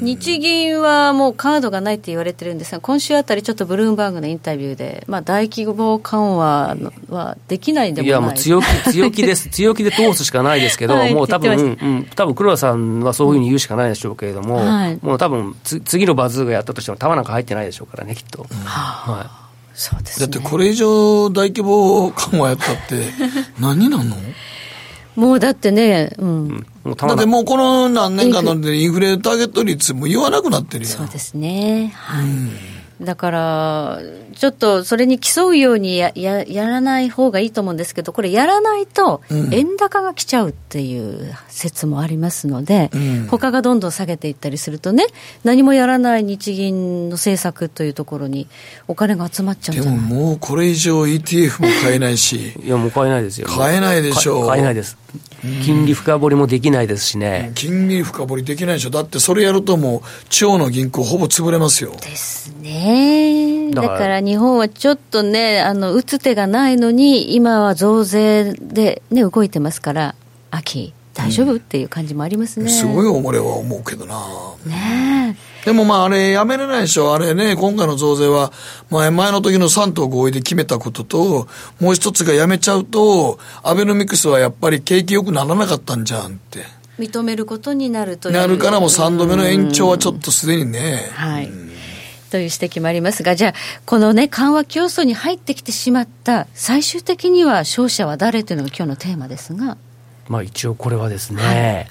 日銀はもうカードがないって言われてるんですが、今週あたり、ちょっとブルームバーグのインタビューで、まあ、大規模緩和はできないでもない。いや、もう強気強気です、強気で通すしかないですけど、はい、もう多分、うん、多分黒田さんはそういうふうに言うしかないでしょうけれども、はい、もう多分つ次のバズーがやったとしても、玉なんか入ってないでしょうからね、きっと。うん、はい。そうです、ね、だってこれ以上大規模緩和やったって、何なの？もうだってね、うん。だってもうこの何年間のインフレターゲット率も言わなくなってるよ。そうですね。はい。うんだから、ちょっとそれに競うようにやややらない方がいいと思うんですけど、これ、やらないと、円高が来ちゃうっていう説もありますので、うん、他がどんどん下げていったりするとね、何もやらない日銀の政策というところに、お金が集まっちゃうんじゃない？でももうこれ以上 ETF も買えないし、いや、もう買えないですよ、買えないでしょう。買えないです。金利深掘りもできないですしね。金利深掘りできないでしょ。だってそれやるともう、地方の銀行ほぼ潰れますよ。ですね。だから日本はちょっとね、あの、打つ手がないのに、今は増税でね、動いてますから、秋、大丈夫、うん、っていう感じもありますね。すごい俺は思うけどな。ねえ。でもまああれやめれないでしょ。あれね、今回の増税は、前前の時の3党合意で決めたことと、もう一つがやめちゃうと、アベノミクスはやっぱり景気良くならなかったんじゃんって。認めることになるというなるからもう3度目の延長はちょっとすでにね、はい、という指摘もありますが、じゃあ、このね、緩和競争に入ってきてしまった、最終的には勝者は誰というのが今日のテーマですが。まあ一応これはですね、はい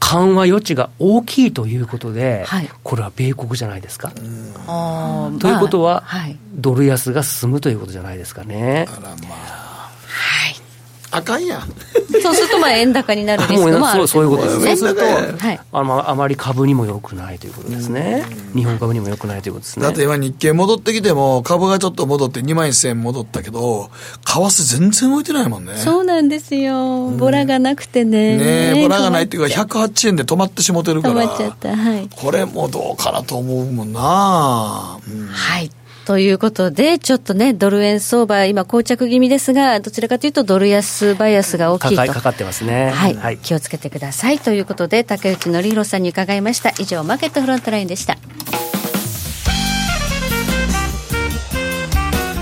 緩和余地が大きいということで、はい、これは米国じゃないですか。ということは、はい、ドル安が進むということじゃないですかね。あらまあ。はい。あかんやん。そうすると、まあ、円高になるリスクもある そういうことですね。そうすると、はい、あまあまり株にもよくないということですね。日本株にもよくないということですね。だって今、日経戻ってきても、株がちょっと戻って2万1000円戻ったけど、為替全然動いてないもんね。そうなんですよ。ボラがなくてね。ねボラがないっていうか、108円で止まってしもてるから。止まっちゃった。はい。これもどうかなと思うもんな、うん、はい。ということで、ちょっとね、ドル円相場、今、膠着気味ですが、どちらかというと、ドル安バイアスが大きいと。かかってますね、はい。はい。気をつけてください。ということで、竹内則弘さんに伺いました。以上、マーケットフロントラインでした。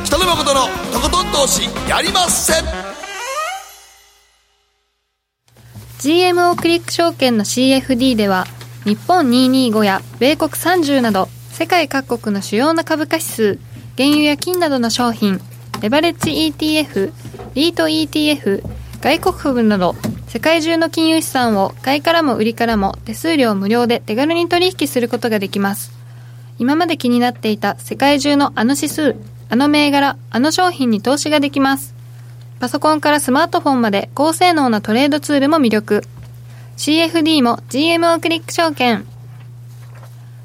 北野誠のとことん投資やりません GMO クリック証券の CFD では日本225や米国30など世界各国の主要な株価指数、原油や金などの商品、レバレッジ ETF、リート ETF、外国株など、世界中の金融資産を買いからも売りからも手数料無料で手軽に取引することができます。今まで気になっていた世界中のあの指数、あの銘柄、あの商品に投資ができます。パソコンからスマートフォンまで高性能なトレードツールも魅力。CFD も GMO クリック証券。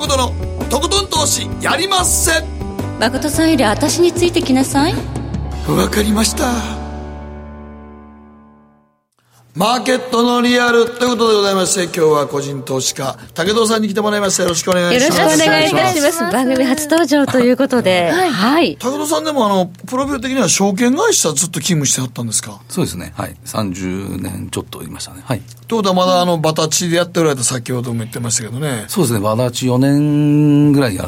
誠のとことん投資やりません。誠さんより私についてきなさい。わかりましたマーケットのリアルということでございまして、今日は個人投資家、武藤さんに来てもらいました。よろしくお願いします。よろしくお願いいたします。番組初登場ということで。はい。はい、武藤さんでも、あの、プロフィール的には証券会社ずっと勤務してはったんですか？そうですね。はい。30年ちょっといましたね。はい。ということはまだ、あの、バタチでやっておられた先ほども言ってましたけどね。そうですね。バタチ4年ぐらいや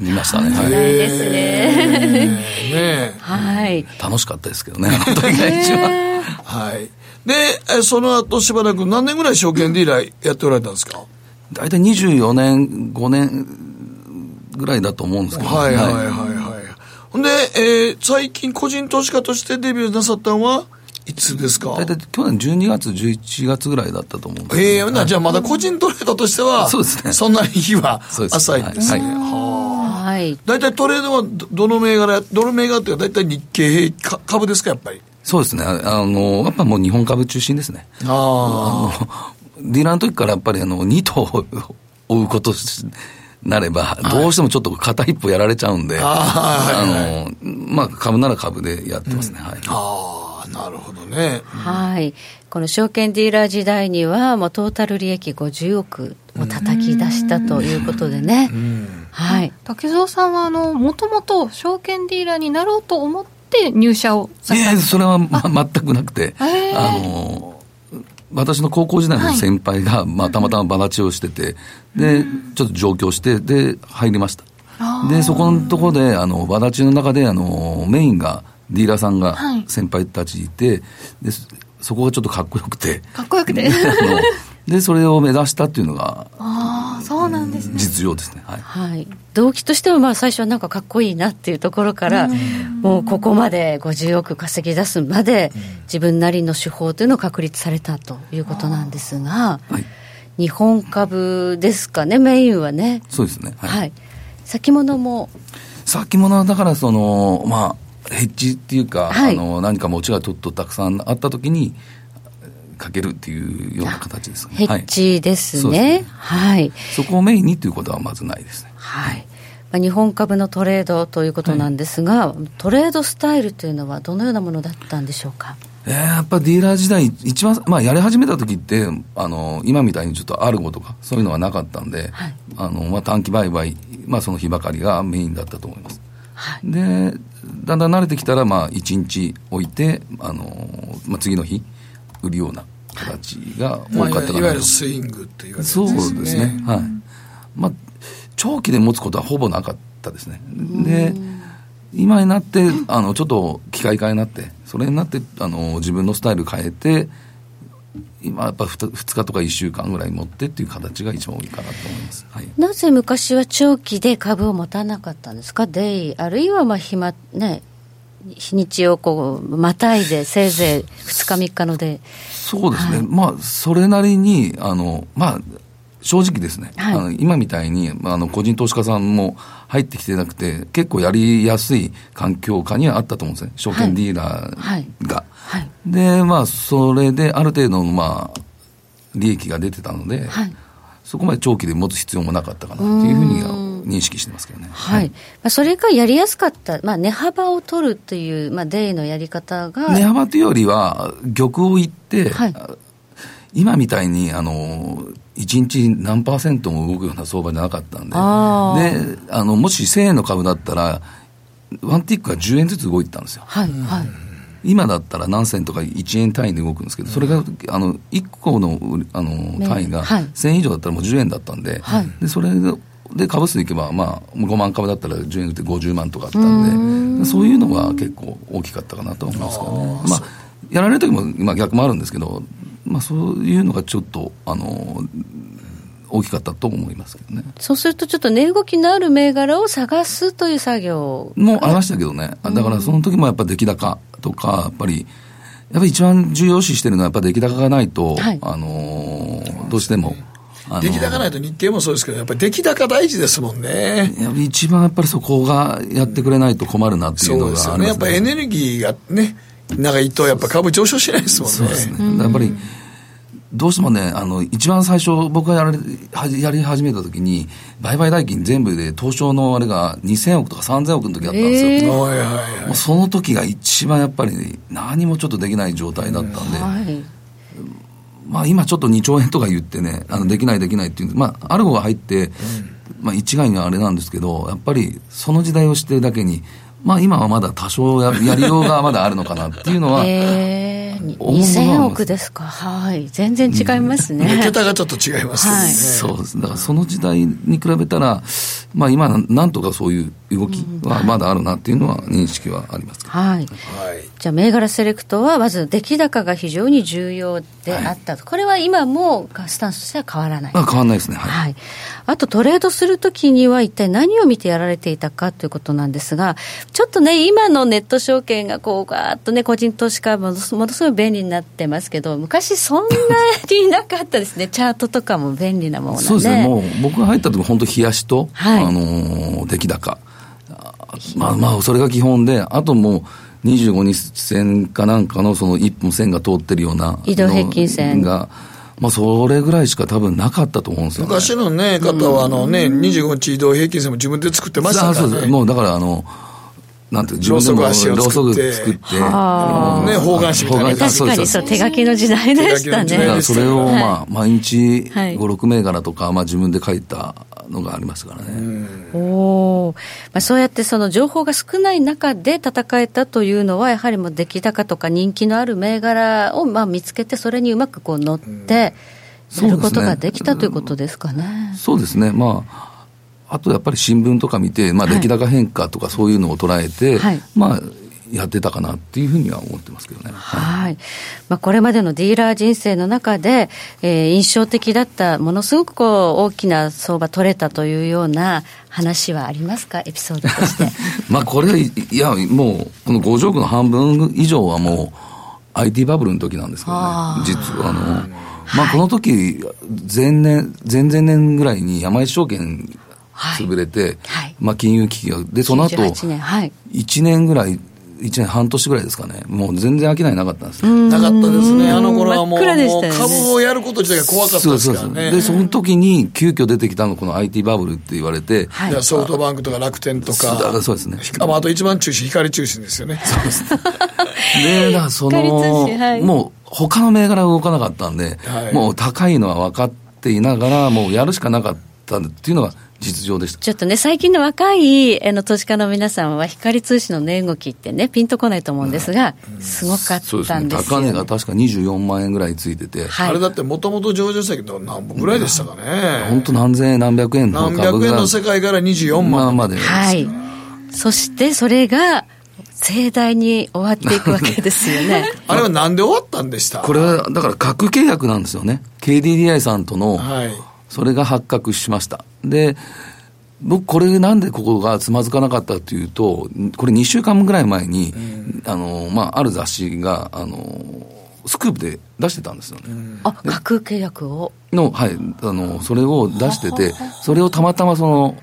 りましたね。はい。ですね。ねはい。楽しかったですけどね、あの時が一番。はい。で、その後しばらく何年ぐらい証券ディーラーやっておられたんですか？大体24年、5年ぐらいだと思うんですけど、はいはいはいはい。ほんで、えー、最近個人投資家としてデビューなさったのはいつですか？大体去年12月、11月ぐらいだったと思うんですええー、じゃあまだ個人トレードとしては、そうですね。そんなに日は浅いんですね。はい。はい。大体トレードはどの銘柄、どの銘柄っていうか大体日経株ですか、やっぱり？そうですね。あの、やっぱもう日本株中心ですね。ああディーラーの時からやっぱりあの、2頭追うことなれば、どうしてもちょっと片一歩やられちゃうんで、あの、まあ、株なら株でやってますね。うん、はい。ああ、なるほどね。はい。この証券ディーラー時代には、もうトータル利益50億を叩き出したということでね。はい。竹蔵さんは、あの、もともと証券ディーラーになろうと思って、って入社をいやそれは、ま、全くなくて、あの私の高校時代の先輩が、まあ、たまたまばらちをしてて、で、ちょっと上京して、で、入りました。で、そこのところで、あの、ばらちの中で、あの、メインが、ディーラーさんが先輩たちいて、で、そこがちょっとかっこよくて。かっこよくて。で、それを目指したっていうのが、ああ、そうなんですね。実情ですね。はい。はい、動機としては、まあ、最初はなんかかっこいいなっていうところから、もうここまで50億稼ぎ出すまで、自分なりの手法というのを確立されたということなんですが、はい、日本株ですかね、メインはね。そうですね。はい。はい、先物も。先物はだから、その、まあ、ヘッジっていうか、はい、あの何か持ちがちょっとたくさんあったときに、かけるっていうような形ですね。ヘッジですね。はい、はい。そこをメインにということはまずないですね。はい。まあ、日本株のトレードということなんですが、はい、トレードスタイルというのはどのようなものだったんでしょうか？えー、やっぱディーラー時代、一番、まあ、やり始めた時って、あの、今みたいにちょっとアルゴとか、そういうのはなかったんで、はい、あの、まあ、短期売買、まあ、その日ばかりがメインだったと思います。はい、で、だんだん慣れてきたら、まあ、1日置いて、あの、まあ、次の日、売るような形が多かったかな、まあ、いわゆるスイングっていうそうですね。はい。まあ、長期で持つことはほぼなかったですね。で、今になって、あの、ちょっと機械化になって、それになって、あの、自分のスタイル変えて、今やっぱ 2, 2日とか1週間ぐらい持ってっていう形が一番多いかなと思います、はい、なぜ昔は長期で株を持たなかったんですか、デイ、あるいはまあ暇、ね、日にちをこうまたいで、せいぜい2日、3日ので。そうですね、はい、まあ、それなりに、あのまあ、正直ですね、はい、あの今みたいにあの個人投資家さんも入ってきてなくて、結構やりやすい環境下にはあったと思うんですね、証券ディーラーが。はい、で、まあ、それである程度の、まあ、利益が出てたので、そこまで長期で持つ必要もなかったかなというふうには認識してますけどね。はい。まあ、それがやりやすかった、まあ、値幅を取るという、まあ、デイのやり方が。値幅というよりは、玉を言って、はい、今みたいに、あの、1日何パーセントも動くような相場じゃなかったんで、であのもし1000円の株だったら、ワンティックが10円ずつ動いてたんですよ。はい、はい。今だったら何銭とか1円単位で動くんですけど、それがあの1個のあの単位が1000円以上だったらもう10円だったんで、はい、でそれで株数いけば、まあ、5万株だったら10円で50万とかあったんで、そういうのが結構大きかったかなと思いますけどね。まあ、やられる時も、まあ、逆もあるんですけど、まあ、そういうのがちょっと、あの、大きかったと思いますけどね。そうすると、ちょっと値動きのある銘柄を探すという作業もありましたけどね、だからその時もやっぱ出来高とか、やっぱり、やっぱり一番重要視してるのは、やっぱ出来高がないと、はい、あのどうしても。出来高ないと日経もそうですけど、やっぱり出来高大事ですもんね。一番やっぱりそこがやってくれないと困るなっていうのがありますね。ねやっぱエネルギーがね、長いとやっぱ株上昇しないですもんね。そうですね。やっぱり、どうしてもね、あの、一番最初、僕がやられやり始めた時に、売買代金全部で東証のあれが2000億とか3000億の時だったんですよ。えー、もうその時が一番やっぱり、何もちょっとできない状態だったんで、はい、まあ今ちょっと2兆円とか言ってね、あのできないできないっていう、まあ、アルゴが入って、まあ一概にはあれなんですけど、やっぱりその時代を知ってるだけに、まあ今はまだ多少や やりようがまだあるのかなっていうのは、2000億ですか、はい、全然違いますね。桁がちょっと違いますね、はい、そうです、だからその時代に比べたら、まあ、今、なんとかそういう動きはまだあるなっていうのは認識はあります、はい、はい、じゃあ、銘柄セレクトは、まず出来高が非常に重要であったと、はい、これは今もスタンスとしては変わらない、あ、変わらないですね、はい、はい、あとトレードするときには、一体何を見てやられていたかということなんですが、ちょっとね、今のネット証券がこう、ガーッとね、個人投資家もものすごい便利になってますけど、昔、そんなになかったですね、チャートとかも便利なもの、ね、そうですね、もう僕が入った時本当、冷やしと、はい、あのー、出来高、まあまあ、それが基本で、あともう、25日線かなんかのその一本線が通ってるような移動平均線。が。まあ、それぐらいしか多分なかったと思うんですよ、ね、昔のね、方はあのね、25日移動平均線も自分で作ってましたからね。もうだからあの、なんて、自分でもろうそく作って、ね、方眼紙みたいな。確かにそう、手書きの時代でしたね。それを、まあ、毎日5、6銘柄とか、まあ、自分で書いたのがありますからね。おまあ、そうやってその情報が少ない中で戦えたというのは、やはりもう出来高とか人気のある銘柄をまあ見つけて、それにうまくこう乗って、することができたということですかね。そうですね。まああとやっぱり新聞とか見て、まあ、出来高変化とかそういうのを捉えて、はい、まあ、やってたかなっていうふうには思ってますけどね。はい。まあ、これまでのディーラー人生の中で、えー、印象的だった、ものすごくこう、大きな相場取れたというような話はありますか、エピソードとして。まあ、これ、いや、もう、この5億の半分以上はもう、IT バブルの時なんですけどね、実は、あの、まあ、この時、前年、前々年ぐらいに山一証券潰れて、はい、まあ、金融危機が、で、その後、1年ぐらい、1年半年ぐらいですかね、もう全然商いなかったんですなかったですね、あの頃はもう、真っ暗でしたよね。株をやること自体が怖かったですからね。で、その時に急遽出てきたのがこの IT バブルって言われて、はい。ソフトバンクとか楽天とそうだか、そうですね。あまああと一番中心、光中心ですよね。そうですで、だからその、信はい。もう他の銘柄が動かなかったんで、はい。もう高いのは分かっていながら、もうやるしかなかったっていうのが実情でした。ちょっとね、最近の若いあの投資家の皆さんは、光通信の値動きってね、ピンとこないと思うんですが、すごかそうですね。ったんですよ、高値が確か24万円ぐらいついてて、はいあれだってもともと上場したけど、何本ぐらいでしたかね。本当何千円何百円の何株が百円の世界から24万。まあまで、はい。そして、それが、盛大に終わっていくわけですよね。あれはなんで終わったんでした？これはだから核契約なんですよね。KDDI さんとの、はい。それが発覚しました。で、僕、これなんでここがつまずかなかったというと、これ2週間ぐらい前に、あの、まあ、ある雑誌が、あの、スクープで出してたんですよね。あ、架空契約を？の、はい、あの、それを出してて、それをたまたまその、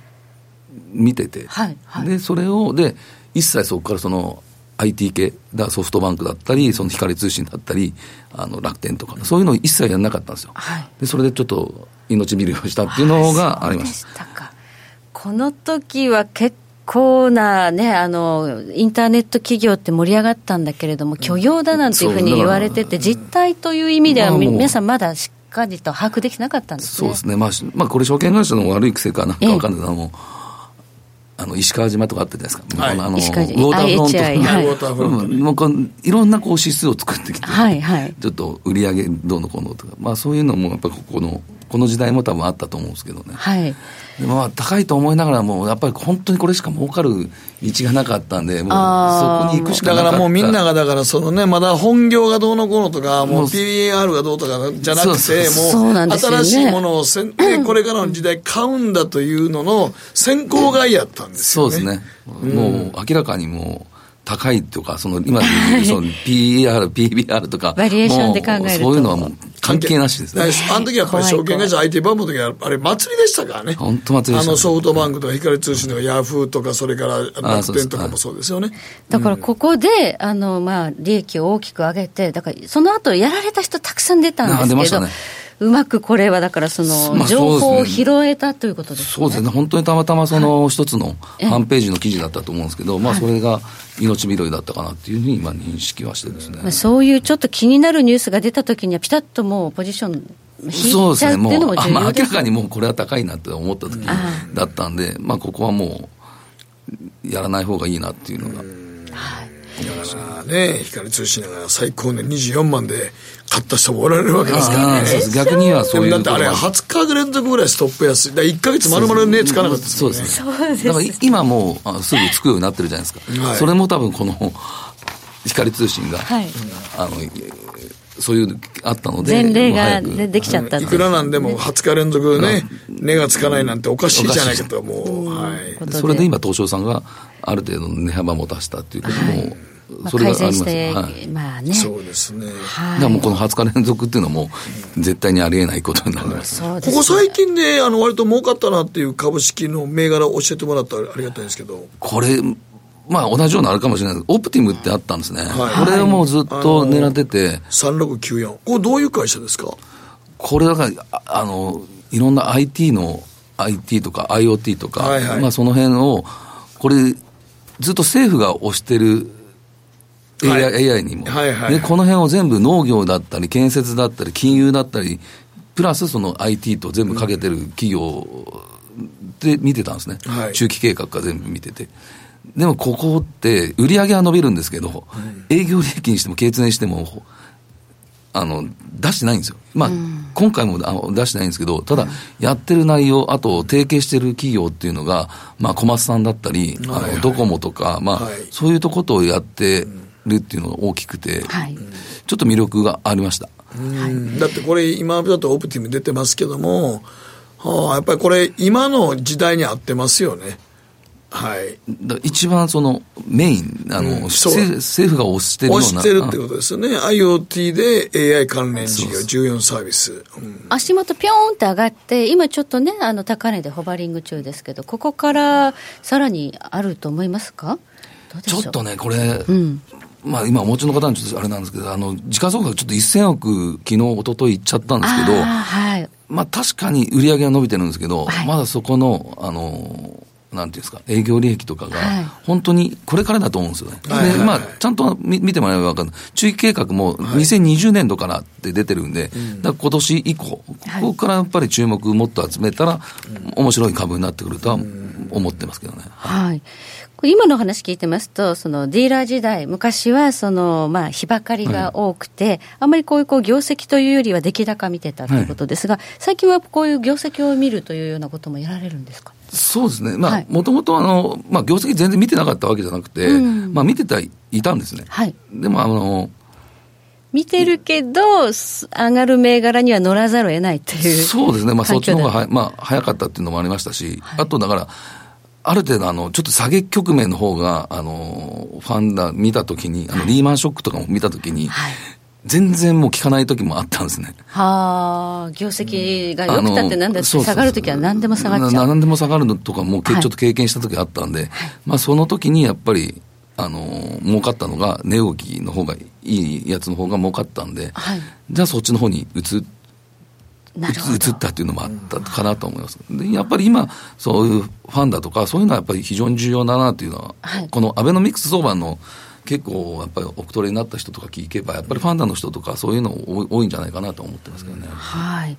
見てて、はいはいで、それを、で、一切そこからその、IT 系、だソフトバンクだったり、その光通信だったり、あの楽天とか、そういうのを一切やらなかったんですよ。はいで、それでちょっと命拾いをしたっていうのがありま。すしたか。この時は結構なね、あの、インターネット企業って盛り上がったんだけれども、許容だなんていうふうに言われてて、実態という意味では、皆さんまだしっかりと把握できてなかったんですね。そうですね。まあ、しまあ、これ証券会社の悪い癖かなんかわかんないけども、あの、石川島とかあったじゃないですか。はい。あの、ウォ石川島。ーターフロント。IHI はいウォーターフロントねうん。もうこういろんなこう指数を作ってきて、はいはい。ちょっと売り上げどうのこうのとか、まあそういうのもやっぱりここの、この時代も多分あったと思うんですけどね。はい。でもまあ高いと思いながらも、やっぱり本当にこれしか儲かる道がなかったんで、もうそこに行くしかなかった。だからもうみんなが、だからそのね、まだ本業がどうのこうのとか、もう PBR がどうとかじゃなくて、もう新しいものをせん、ねこれからの時代買うんだというのの先行買いやったんですよね。そうですね。もう明らかにもう、高いとか、その今で言うその PER、PBR とか、バリエーションで考えるとそういうのはもう関係なしですね。あの時はやっぱり証券会社 IT バンクの時は、あれ祭りでしたからね。本当祭りでしたねあのソフトバンクとか光通信とかヤフーとか、それから楽天とかもそうですよね。だからここで、あの、まあ、利益を大きく上げて、だからその後やられた人たくさん出たんあですけど、出ましたねうまくこれはだからその、まあ情報を拾えたということですね。そうですね、本当にたまたまその一つのワンページの記事だったと思うんですけど、まあそれが命拾いだったかなっていうふうに今認識はしてですね。まあそういうちょっと気になるニュースが出たときには、ピタッともうポジション引いちゃうっていうのもあまあ、明らかにもうこれは高いなって思った時だったんで、まあここはもう、やらない方がいいなっていうのが。まあね、光通信が最高年24万で買った人もおられるわけですからね。逆にはそういうだってあれ、ところが20日連続ぐらいストップ安い。だから1ヶ月丸々値つかなかったですもんね。そうですね。だから今もうあすぐつくようになってるじゃないですか。はいそれも多分この光通信が、はいあの、そういう、あったので。前例が、できちゃったっていくらなんでも20日連続ね、値がつかないなんておかしいじゃないかと、もう、はい。それで今、東証さんがある程度の値幅も出したっていうことも、まあそれが改あります。善して、はい。まあね。そうですね。だからもうこの20日連続っていうのはもう絶対にありえないことになります。すここ最近ね、あの、割と儲かったなっていう株式の銘柄を教えてもらったらありがたいんですけど。これ、まあ同じようなのあるかもしれないけど、オプティムってあったんですね。はいこれをもうずっと狙ってて、3694。これどういう会社ですか？これだから、ああの、いろんな IT の、IT とか IoT とか、はいはいまあその辺を、これ、ずっと政府が推してる AI,、はい。AI にも、はいはい。で、この辺を全部農業だったり、建設だったり、金融だったり、プラスその IT と全部かけてる企業で見てたんですね。はい。中期計画から全部見てて。でもここって、売り上げは伸びるんですけど、営業利益にしても経営にしても、あの、出してないんですよ。まあ、今回もあの出してないんですけど、ただ、やってる内容、あと、提携してる企業っていうのが、まあ、小松さんだったり、あはいはいの、ドコモとか、まあ、はいそういうとことをやってるっていうのが大きくて、はい。ちょっと魅力がありました。うんだってこれ、今だとオプティム出てますけども、はあ、やっぱりこれ、今の時代に合ってますよね。はい。一番そのメイン、あの、うん政政府が推してるような。押してるってことですよね。IoT で AI 関連事業、14サービス。うん足元ぴょーんって上がって、今ちょっとね、あの、高値でホバリング中ですけど、ここからさらにあると思いますか？ちょっとね、これ、うん、まあ今お持ちの方にちょっとあれなんですけど、あの、時価総額ちょっと1000億、昨日、一昨日いっちゃったんですけど、はい、まあ確かに売り上げは伸びてるんですけど、はい、まだそこの、あの、なんていうんですか、営業利益とかが、本当にこれからだと思うんですよね。はい、で、まあ、ちゃんと見見てもらえば分かる。中期計画も2020年度からって出てるんで、はい、だ今年以降、ここからやっぱり注目もっと集めたら、面白い株になってくるとは思ってますけどね。はい今の話聞いてますと、そのディーラー時代、昔はその、まあ、日ばかりが多くて、はい、あんまりこういうこう業績というよりは出来高見てたということですが、はい、最近はこういう業績を見るというようなこともやられるんですか？そうですね、まあ、もともとあの、まあ、業績全然見てなかったわけじゃなくて、うん、まあ、見てた、いたんですね。はい、でもあの見てるけど、上がる銘柄には乗らざるを得ないっていうそうですね、まあ、そっちの方がは、まあ、早かったっていうのもありましたし、はい、あとだから、ある程度あの、ちょっと下げ局面の方が、あの、ファンダ見たときに、あの、リーマンショックとかも見たときに、はい、全然もう効かない時もあったんですね。はあ、業績が良くたってなんだって下がるときは何でも下がっちゃう。何でも下がるのとかもちょっと経験した時あったんで、はい、まあその時にやっぱり、あの、儲かったのが、値動きの方がいいやつの方が儲かったんで、はい、じゃあそっちの方に移って、移ったっていうのもあったかなと思います。でやっぱり今、そういうファンだとか、そういうのはやっぱり非常に重要だなというのは、はい、このアベノミクス相場の結構やっぱりおくトレになった人とか聞けば、やっぱりファンダの人とか、そういうの多いんじゃないかなと思ってますけどね。はい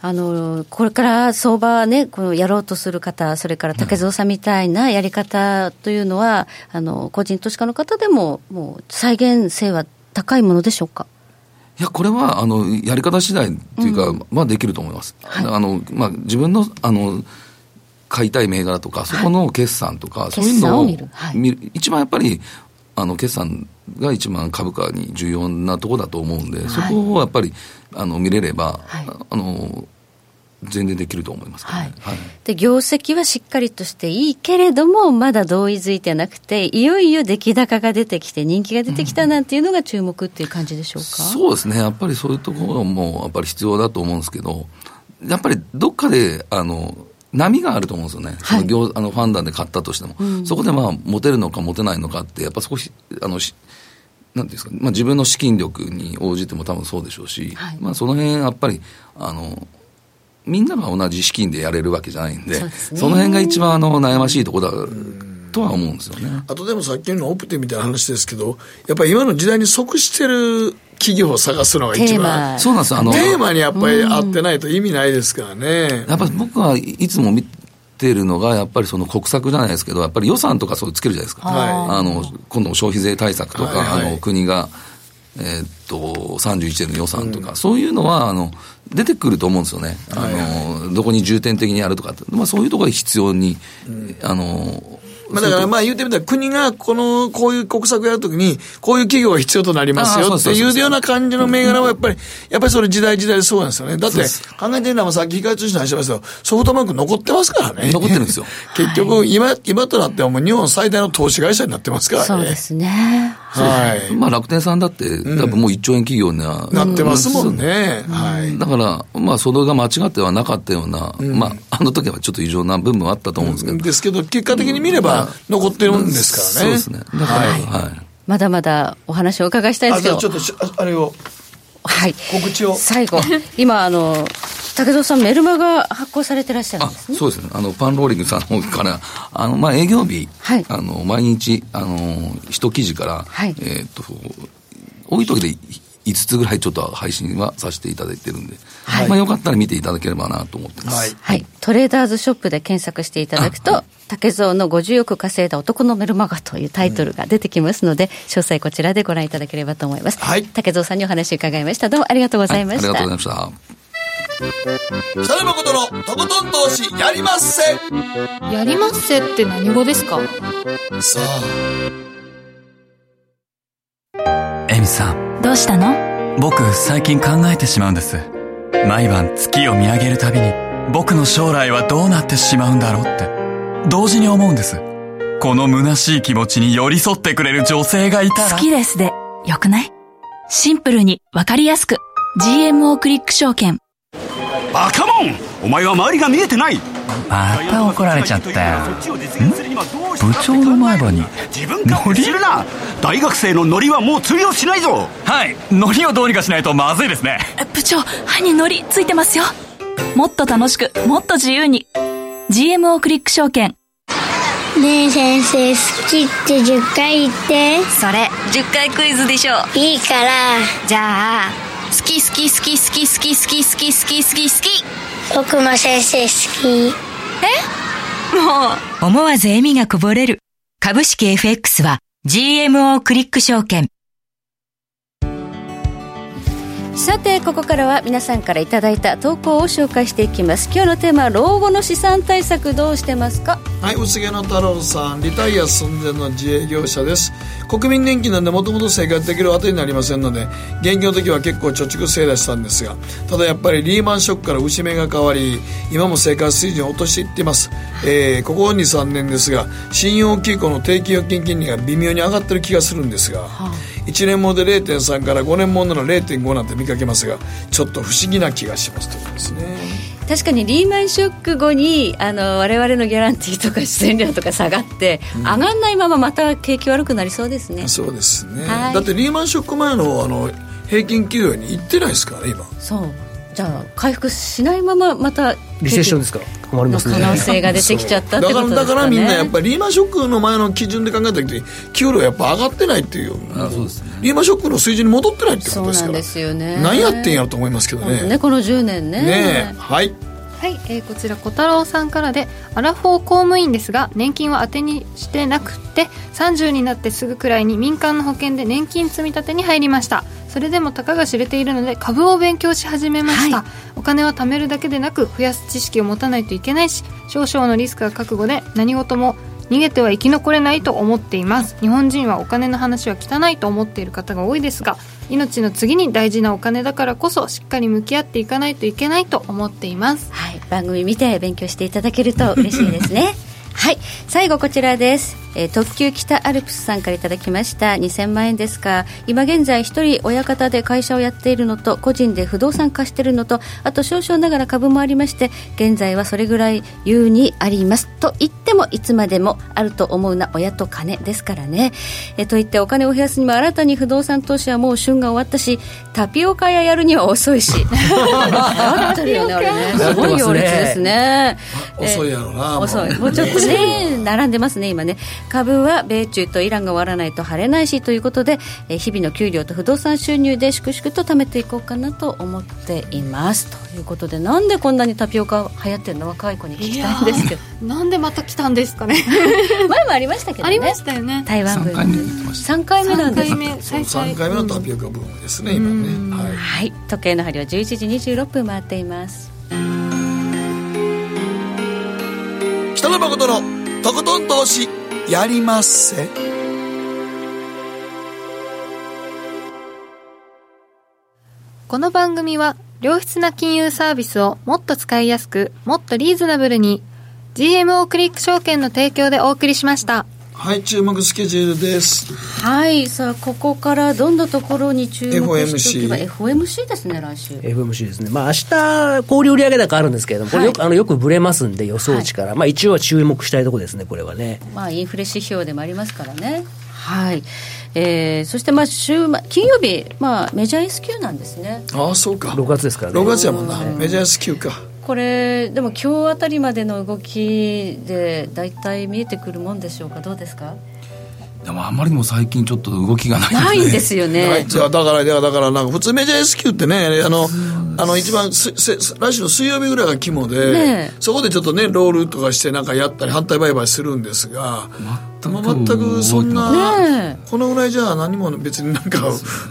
あのこれから相場ね、このやろうとする方、それから竹蔵さんみたいなやり方というのは、あの個人投資家の方でも、もう再現性は高いものでしょうか？いや、これは、あの、やり方次第っていうか、うん、まあ、できると思います。はい、あの、まあ、自分の、あの、買いたい銘柄とか、そこの決算とか、はい、そういうのを見る、はい、一番やっぱり、あの、決算が一番株価に重要なところだと思うんで、そこをやっぱり、あの、見れれば、あの、全然できると思います、ね、はい、はい、で業績はしっかりとしていいけれども、まだ同意づいてなくて、いよいよ出来高が出てきて、人気が出てきたなんていうのが注目っていう感じでしょうか、うん、そうですね、やっぱりそういうところもやっぱり必要だと思うんですけど、やっぱりどっかで、あの、波があると思うんですよね、はい、その業あのファンダンで買ったとしても、うん、そこでまあ持てるのか持てないのかって、やっぱ少し、あのなんですか、まあ、自分の資金力に応じても多分そうでしょうし、はい、まあ、その辺やっぱりあのみんなが同じ資金でやれるわけじゃないんで、そ、ね、の辺が一番あの悩ましいところだとは思うんですよね。あとでもさっきのオプティみたいな話ですけど、やっぱり今の時代に即してる企業を探すのが一番、そうなんですあのテーマにやっぱり合ってないと意味ないですからね。やっぱり僕はいつも見てるのが、やっぱりその国策じゃないですけど、やっぱり予算とかそうつけるじゃないですか。はい、あの今度消費税対策とか、はいはい、あの国が。えー、っと、31年の予算とか、うん、そういうのは、あの、出てくると思うんですよね。あの、どこに重点的にやるとかまあそういうところで必要に、うん、あの、まあ、だからまあ言ってみたら、国がこの、こういう国策やるときに、こういう企業が必要となりますよっていうような感じの銘柄はやっぱり、やっぱりそれ時代時代でそうなんですよね。だって、考えてるのはさっき光通信の話しましたけど、ソフトバンク残ってますからね。残ってるんですよ。結局、今、今となってはもう日本最大の投資会社になってますからね。そうですね。はい。まあ楽天さんだって、多分もう1兆円企業には、なってますもんね。はい。だから、まあそれが間違ってはなかったような、まああの時はちょっと異常な部分はあったと思うんですけど。ですけど、結果的に見れば残ってるんですからね。そうですね。だから、はい。まだまだお話をお伺いしたいんですけど。ちょっと、あれを。はい。告知を。最後。今、あの、武藤さん、メルマが発行されてらっしゃるんですね。そうですね。あの、パンローリングさんの方から、あの、まあ、営業日、はい、あの、毎日、あの、一記事から、はい、えっ、と、多い時で5つぐらいちょっと配信はさせていただいてるんで、はい、まあよかったら見ていただければなと思ってます。はい。はい、トレーダーズショップで検索していただくと、はい、竹蔵の50億稼いだ男のメルマガというタイトルが出てきますので、うん、詳細こちらでご覧いただければと思います。はい。竹蔵さんにお話伺いました。どうもありがとうございました。ありがとうございました。北野誠のとことん投資やりまっせやりまっせって何語ですか？さあエミさんどうしたの？僕最近考えてしまうんです。毎晩月を見上げるたびに僕の将来はどうなってしまうんだろうって。同時に思うんです。この虚しい気持ちに寄り添ってくれる女性がいたら。好きですで。よくない？シンプルにわかりやすく。GMO クリック証券。バカモン！お前は周りが見えてないまた怒られちゃったよ。部長の前歯に。自分からするな！大学生のノリはもう通用しないぞ！はい。ノリをどうにかしないとまずいですね。部長歯にノリついてますよ。もっと楽しくもっと自由に。GMO クリック証券。ねえ先生好きって10回言って。それ10回クイズでしょ。いいから。じゃあ好き好き好き好き好き好き好き好き好き好き。僕も先生好きえ？もう。思わず笑みがこぼれる。株式 FX は GMO クリック証券。さてここからは皆さんからいただいた投稿を紹介していきます。今日のテーマは老後の資産対策どうしてますか？はい薄毛の太郎さんリタイア寸前の自営業者です。国民年金なんでもともと生活できる当てになりませんので現業の時は結構貯蓄制出したんですがただやっぱりリーマンショックから節目が変わり今も生活水準を落としていっています、えー、ここ23年ですが信用金庫の定期預金金利が微妙に上がってる気がするんですが、はあ。1年もので0.3から5年ものの0.5なんて見かけますがちょっと不思議な気がしますということですね。確かにリーマンショック後にあの我々のギャランティーとか出演料とか下がって、うん、上がんないまままた景気悪くなりそうですね。そうですね、だってリーマンショック前のあの平均給与にいってないですからね今。そうじゃあ回復しないまままたリセッションですか？困りますね。可能性が出てきちゃったってことですか、ね、だからみんなやっぱりリーマンショックの前の基準で考えた時給料やっぱ上がってないっていう。あそうです、ね、リーマンショックの水準に戻ってないってことですから。そうなんですよね。何やってんやろと思いますけどね。ねこの10年ね。ねはい。はい、えー、こちら小太郎さんからでアラフォー公務員ですが年金は当てにしてなくて30になってすぐくらいに民間の保険で年金積み立てに入りましたそれでもたかが知れているので株を勉強し始めました、はい、お金は貯めるだけでなく増やす知識を持たないといけないし少々のリスクが覚悟で何事も逃げては生き残れないと思っています。日本人はお金の話は汚いと思っている方が多いですが命の次に大事なお金だからこそしっかり向き合っていかないといけないと思っています。はい。番組見て勉強していただけると嬉しいですね はい最後こちらです。えー、特急北アルプスさんからいただきました。2000万円ですか今現在一人親方で会社をやっているのと個人で不動産貸しているのとあと少々ながら株もありまして現在はそれぐらい優にあります。と言ってもいつまでもあると思うな親と金ですからね、えー、と言ってお金を増やすにも新たに不動産投資はもう旬が終わったしタピオカ屋やるには遅いし。やってるよねあれね。すごい行列ですね。遅いやろな遅い。もうちょっとね並んでますね今ね。株は米中とイランが終わらないと晴れないしということで、え日々の給料と不動産収入で粛々と貯めていこうかなと思っています。ということでなんでこんなにタピオカ流行ってるの？若い子に聞きたいんですけど。なんでまた来たんですかね？前もありましたけどね。ありましたよね。台湾。ブーム3回目なんです。3回目3回目のタピオカブームですね、今ね、はい、はい、時計の針は11時26分回っています北野誠のとことん投資やりまっせ。この番組は良質な金融サービスをもっと使いやすくもっとリーズナブルに GMO クリック証券の提供でお送りしました。はい注目スケジュールです。はいさあここからどんなところに注目しておけば FOMC ですね来週。FOMC ですね。まあ明日小売売上高あるんですけれどもこれよく,、あのよくぶれますんで予想値から、はい、まあ一応は注目したいところですねこれはね。まあインフレ指標でもありますからね。はい。えー、そしてまあ週金曜日、まあ、メジャー S q なんですね。ああそうか。6月ですからね。6月やもんな、メジャー S q かこれでも今日あたりまでの動きで大体見えてくるもんでしょうか？どうですか？でもあんまりにも最近ちょっと動きがないですね。ないんですよね。じゃだから、だからなんか普通メジャー S q ってね、あの、あの一番すせ来週の水曜日ぐらいが肝で、ね、そこでちょっとね、ロールとかしてなんかやったり反対売買するんですが、全くそんな、ね、このぐらいじゃ何も別になんか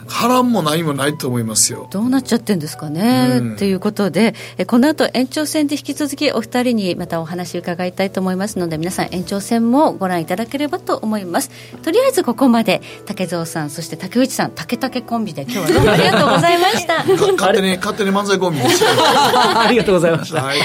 波乱も何もないと思いますよ。どうなっちゃってんですかね、うん、ということでえこの後延長戦で引き続きお二人にまたお話伺いたいと思いますので皆さん延長戦もご覧いただければと思います。とりあえずここまで竹蔵さんそして竹内さん竹竹コンビで今日はどうもありがとうございました。勝手に勝手に漫才コンビでした。ありがとうございました。はい